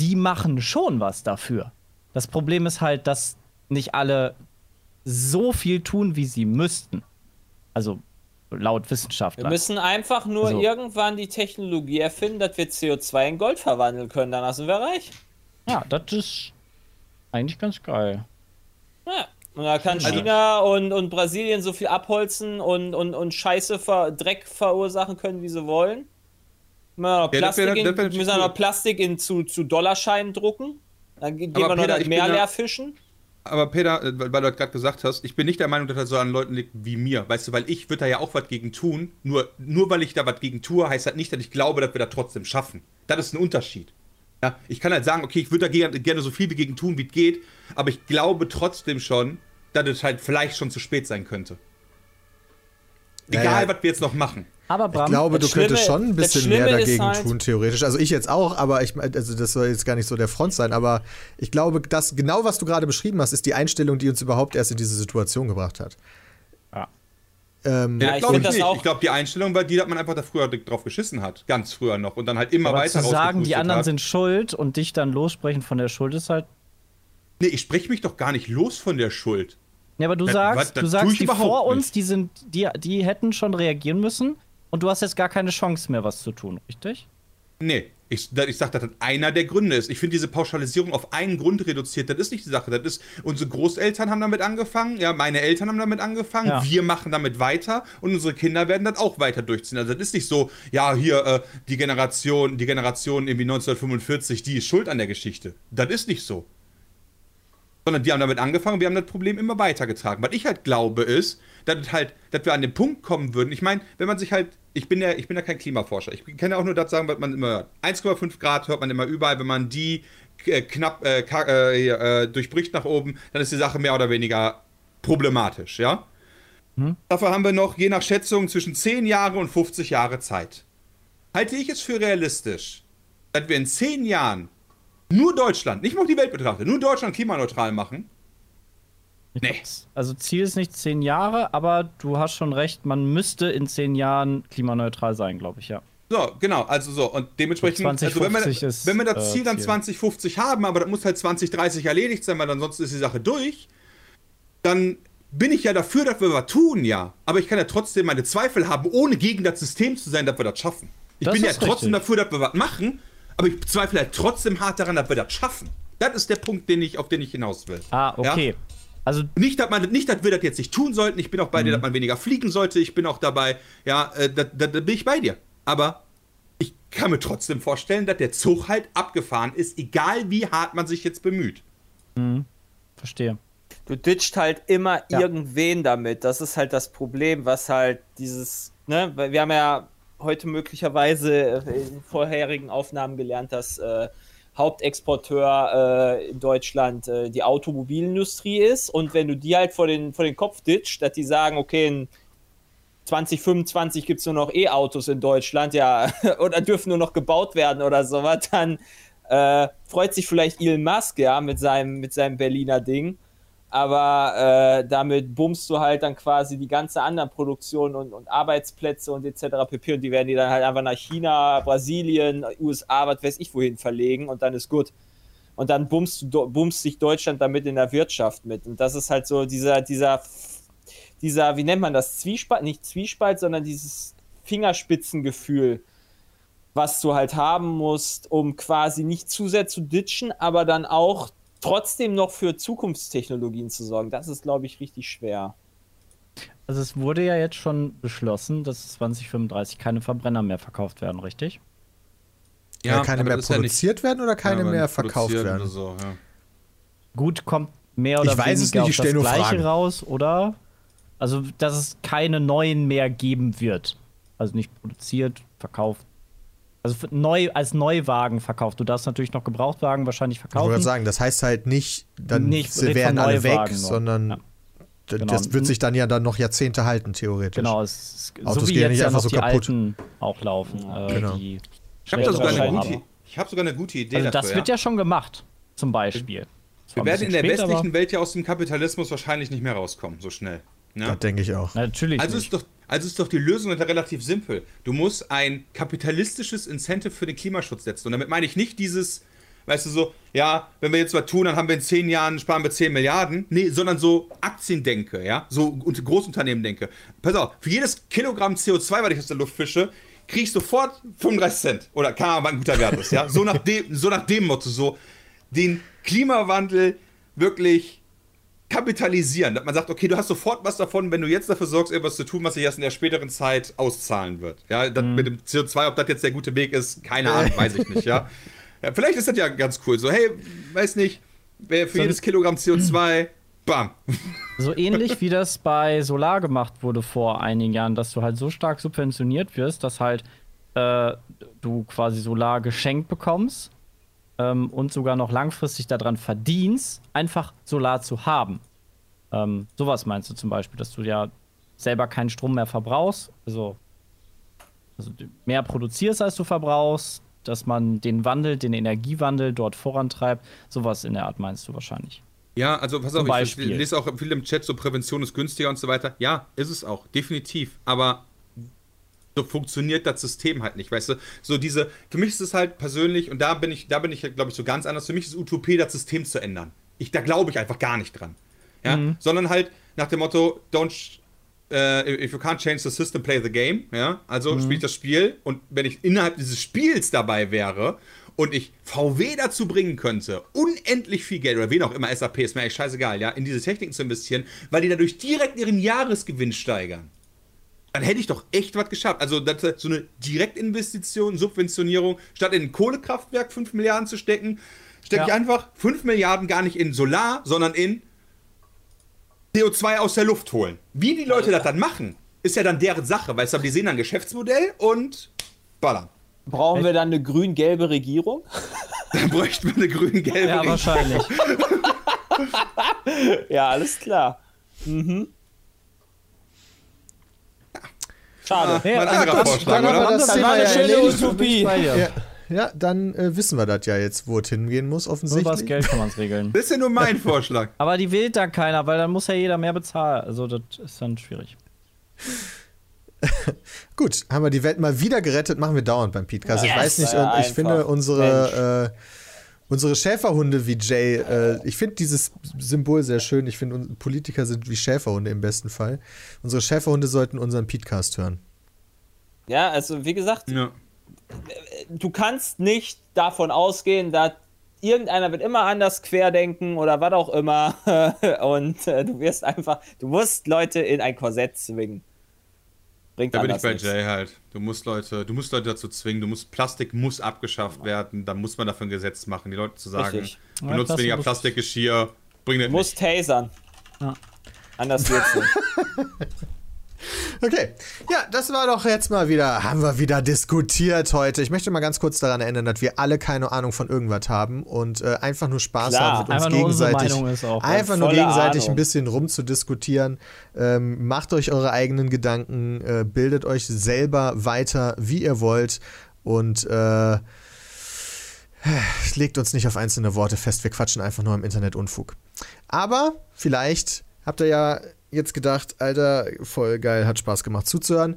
die machen schon was dafür. Das Problem ist halt, dass nicht alle so viel tun, wie sie müssten. Also, laut Wir Wissenschaftler. müssen einfach nur Also- irgendwann die Technologie erfinden, dass wir CO2 in Gold verwandeln können, dann sind wir reich. Ja, das ist eigentlich ganz geil. Ja. Und da kann Also- China und, und Brasilien so viel abholzen und, und, und Scheiße, ver, Dreck verursachen können, wie sie wollen. Müssen wir noch Ja, müssen wir cool. noch Plastik in, zu, zu Dollarscheinen drucken. Dann ge- gehen Aber wir noch Peter, das Meer leer fischen. Aber Peter, äh, weil du gerade gesagt hast, ich bin nicht der Meinung, dass das so an Leuten liegt wie mir. Weißt du, weil ich würde da ja auch was gegen tun. Nur, nur weil ich da was gegen tue, heißt das nicht, dass ich glaube, dass wir das trotzdem schaffen. Das ist ein Unterschied. Ja, ich kann halt sagen, okay, ich würde da gerne, gerne so viel wie gegen tun, wie es geht, aber ich glaube trotzdem schon, dass es halt vielleicht schon zu spät sein könnte. Egal, ja. was wir jetzt noch machen. Aber Ich Bram, glaube, du könntest schon ein bisschen mehr dagegen halt- tun, theoretisch. Also ich jetzt auch, aber ich also das soll jetzt gar nicht so der Front sein, aber ich glaube, dass genau was du gerade beschrieben hast, ist die Einstellung, die uns überhaupt erst in diese Situation gebracht hat. Ja. Ähm, Ja, ich glaube ich, nicht. auch- Ich glaube, die Einstellung war die, dass man einfach da früher drauf geschissen hat. Ganz früher noch. Und dann halt immer Aber weiter zu sagen, die anderen hat. sind schuld und dich dann lossprechen von der Schuld ist halt. Nee, ich spreche mich doch gar nicht los von der Schuld. Ja, aber du Das- sagst, was- du sagst, ich die vor uns, nicht. die sind, die, die hätten schon reagieren müssen und du hast jetzt gar keine Chance mehr, was zu tun, richtig? Nee, ich, ich sag, dass das einer der Gründe ist. Ich finde diese Pauschalisierung auf einen Grund reduziert, das ist nicht die Sache. Das ist, unsere Großeltern haben damit angefangen, ja, meine Eltern haben damit angefangen, Ja. wir machen damit weiter und unsere Kinder werden das auch weiter durchziehen. Also das ist nicht so, ja, hier, äh, die Generation, die Generation irgendwie 1945, die ist schuld an der Geschichte. Das ist nicht so. Sondern die haben damit angefangen, wir haben das Problem immer weitergetragen. Was ich halt glaube ist, dass halt, dass wir an den Punkt kommen würden. Ich meine, wenn man sich halt, ich bin ja, ich bin ja kein Klimaforscher. Ich kann ja auch nur das sagen, was man immer hört. 1,5 Grad hört man immer überall. Wenn man die äh, knapp äh, äh, äh, durchbricht nach oben, dann ist die Sache mehr oder weniger problematisch, ja? Dafür haben wir noch, je nach Schätzung, zwischen 10 Jahre und 50 Jahre Zeit. Halte ich es für realistisch, dass wir in 10 Jahren nur Deutschland, nicht mal die Welt betrachtet, nur Deutschland klimaneutral machen? Nee. Also Ziel ist nicht zehn Jahre, aber du hast schon recht, man müsste in zehn Jahren klimaneutral sein, glaube ich, ja. So, genau, also so. Und dementsprechend, also wenn, wir, 2050 ist, wenn wir das äh, Ziel dann Ziel. 2050 haben, aber das muss halt 2030 erledigt sein, weil ansonsten ist die Sache durch, dann bin ich ja dafür, dass wir was tun, ja. Aber ich kann ja trotzdem meine Zweifel haben, ohne gegen das System zu sein, dass wir das schaffen. Ich Das bin ja trotzdem richtig. dafür, dass wir was machen, aber ich zweifle halt trotzdem hart daran, dass wir das schaffen. Das ist der Punkt, den ich, auf den ich hinaus will. Ah, okay. Also Nicht, dass, man, nicht, dass wir das jetzt nicht tun sollten. Ich bin auch bei Mhm. dir, dass man weniger fliegen sollte. Ich bin auch dabei, ja, äh, da, da, da bin ich bei dir. Aber ich kann mir trotzdem vorstellen, dass der Zug halt abgefahren ist, egal wie hart man sich jetzt bemüht. verstehe. Du ditcht halt immer Ja. irgendwen damit. Das ist halt das Problem, was halt dieses, ne, weil wir haben ja heute möglicherweise äh, in vorherigen Aufnahmen gelernt, dass äh, Hauptexporteur äh, in Deutschland äh, die Automobilindustrie ist. Und wenn du die halt vor den, vor den Kopf ditcht, dass die sagen, okay, in 2025 gibt es nur noch E-Autos in Deutschland, ja, [LAUGHS] oder dürfen nur noch gebaut werden oder sowas, dann äh, freut sich vielleicht Elon Musk, ja, mit seinem, mit seinem Berliner Ding. Aber äh, damit bummst du halt dann quasi die ganze andere Produktion und, und Arbeitsplätze und etc. pp. Und die werden die dann halt einfach nach China, Brasilien, USA, was weiß ich wohin verlegen und dann ist gut. Und dann bummst, du, bummst sich Deutschland damit in der Wirtschaft mit. Und das ist halt so dieser, dieser, dieser, wie nennt man das? Zwiespalt, nicht Zwiespalt, sondern dieses Fingerspitzengefühl, was du halt haben musst, um quasi nicht zu sehr zu ditchen, aber dann auch trotzdem noch für Zukunftstechnologien zu sorgen. Das ist, glaube ich, richtig schwer. Also es wurde ja jetzt schon beschlossen, dass 2035 keine Verbrenner mehr verkauft werden, richtig? Ja, keine aber mehr ist ja nicht- produziert werden oder keine Ja, mehr verkauft produziert werden? So, ja. Gut, kommt mehr oder Ich weiß es weniger nicht, ich das nur Gleiche Fragen. raus, oder? Also, dass es keine neuen mehr geben wird. Also nicht produziert, verkauft. Also für neu, als Neuwagen verkauft. Du darfst natürlich noch Gebrauchtwagen wahrscheinlich Ich wollte verkaufen. gerade sagen, das heißt halt nicht, dann Nicht, werden alle weg, nur. sondern Ja. Genau. das wird sich dann ja dann noch Jahrzehnte halten, theoretisch. Genau, es, ist- Autos so wie gehen ja jetzt nicht ja einfach noch so die kaputt. alten auch laufen. Äh, Genau. die Ich habe da sogar eine schlechtere gute, haben. ich hab sogar eine gute Idee Also dafür. das wird ja schon gemacht, zum Beispiel. wir werden in der westlichen Welt ja aus dem Kapitalismus wahrscheinlich nicht mehr rauskommen, so schnell. Ne? Das denke ich auch. Natürlich Also nicht. ist, doch, also ist doch die Lösung relativ simpel. Du musst ein kapitalistisches Incentive für den Klimaschutz setzen. Und damit meine ich nicht dieses, weißt du, so, ja, wenn wir jetzt was tun, dann haben wir in zehn Jahren, sparen wir 10 Milliarden. Nee, sondern so Aktiendenke, ja, so Großunternehmen denke. Pass auf, für jedes Kilogramm CO2, was ich aus der Luft fische, krieg ich sofort 35 Cent. Oder keine Ahnung, was ein guter Wert ist, ja. So nach dem, so nach dem Motto, so den Klimawandel wirklich kapitalisieren, dass man sagt, okay, du hast sofort was davon, wenn du jetzt dafür sorgst, irgendwas zu tun, was sich erst in der späteren Zeit auszahlen wird. Ja, das mit dem CO2, ob das jetzt der gute Weg ist, keine Ahnung, [LAUGHS] weiß ich nicht, ja. ja. Vielleicht ist das ja ganz cool. So, hey, weiß nicht, wer für So- jedes Kilogramm CO2, [CLEARS THROAT] bam. So ähnlich wie das bei Solar gemacht wurde vor einigen Jahren, dass du halt so stark subventioniert wirst, dass halt äh, du quasi Solar geschenkt bekommst ähm, und sogar noch langfristig daran verdienst, einfach Solar zu haben. Ähm, sowas meinst du zum Beispiel, dass du ja selber keinen Strom mehr verbrauchst, also, also mehr produzierst, als du verbrauchst, dass man den Wandel, den Energiewandel dort vorantreibt. Sowas in der Art meinst du wahrscheinlich. Ja, also pass auf, ich lese auch viel im Chat, so Prävention ist günstiger und so weiter. Ja, ist es auch, definitiv. Aber so funktioniert das System halt nicht, weißt du? So diese, für mich ist es halt persönlich, und da bin ich, da bin ich, glaube ich, so ganz anders, für mich ist Utopie, das System zu ändern. Ich, da glaube ich einfach gar nicht dran. Ja? Sondern halt nach dem Motto, don't, äh, if you can't change the system, play the game. Ja? Also spiele ich das Spiel und wenn ich innerhalb dieses Spiels dabei wäre und ich VW dazu bringen könnte, unendlich viel Geld, oder wen auch immer, SAP, ist mir eigentlich scheißegal, ja, in diese Techniken zu investieren, weil die dadurch direkt ihren Jahresgewinn steigern dann hätte ich doch echt was geschafft. Also das, so eine Direktinvestition, Subventionierung, statt in ein Kohlekraftwerk 5 Milliarden zu stecken, stecke ich Ja. einfach 5 Milliarden gar nicht in Solar, sondern in CO2 aus der Luft holen. Wie die Leute das dann machen, ist ja dann deren Sache, weißt du, aber die sehen dann ein Geschäftsmodell und ballern. Brauchen wir dann eine grün-gelbe Regierung? [LAUGHS] Dann bräuchten wir eine grün-gelbe Ja, Regierung. wahrscheinlich. [LAUGHS] Ja, alles klar. Mhm. Schade. Nee, Mein also anderer das- Vorschlag, dann haben wir oder? das Das war eine ja schöne. Utopie. Bei dir. Ja, ja dann äh, wissen wir das ja jetzt, wo es hingehen muss, Nur offensichtlich. über das Geld kann man es regeln. [LAUGHS] Das ist ja nur mein Vorschlag. Aber die wählt dann keiner, weil dann muss ja jeder mehr bezahlen. Also das ist dann schwierig. [LAUGHS] Gut, haben wir die Welt mal wieder gerettet, machen wir dauernd beim Podcast. ich Yes, weiß nicht, ja, und ich einfach. finde unsere, äh, unsere Schäferhunde wie Jay, äh, ich finde dieses Symbol sehr schön. Ich finde, Politiker sind wie Schäferhunde im besten Fall. Unsere Schäferhunde sollten unseren Podcast hören. Ja, also wie gesagt, Ja. du kannst nicht davon ausgehen, dass irgendeiner wird immer anders querdenken oder was auch immer [LAUGHS] und äh, du wirst einfach, du musst Leute in ein Korsett zwingen. Bringt Da bin ich bei nichts. Jay halt. Du musst Leute, du musst Leute dazu zwingen, du musst Plastik muss abgeschafft werden, da muss man dafür ein Gesetz machen, die Leute zu sagen, Richtig. Ja, benutzt Plastik weniger muss- Plastikgeschirr, bring das Du musst tasern. Ja. Anders wird's nicht. [LAUGHS] Okay, ja, das war doch jetzt mal wieder, haben wir wieder diskutiert heute. Ich möchte mal ganz kurz daran erinnern, dass wir alle keine Ahnung von irgendwas haben und äh, einfach nur Spaß Klar, haben, mit uns nur gegenseitig, auch. einfach nur Volle gegenseitig ein Ahnung. bisschen rumzudiskutieren. Ähm, macht euch eure eigenen Gedanken, äh, bildet euch selber weiter, wie ihr wollt und äh, legt uns nicht auf einzelne Worte fest. Wir quatschen einfach nur im Internet Unfug. Aber vielleicht habt ihr ja jetzt gedacht, Alter, voll geil, hat Spaß gemacht zuzuhören.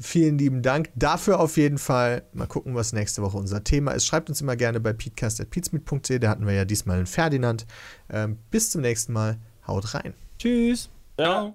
Vielen lieben Dank dafür auf jeden Fall. Mal gucken, was nächste Woche unser Thema ist. Schreibt uns immer gerne bei peatcast.peatsmeet.de. Da hatten wir ja diesmal einen Ferdinand. Ähm, bis zum nächsten Mal. Haut rein. Tschüss. Ja.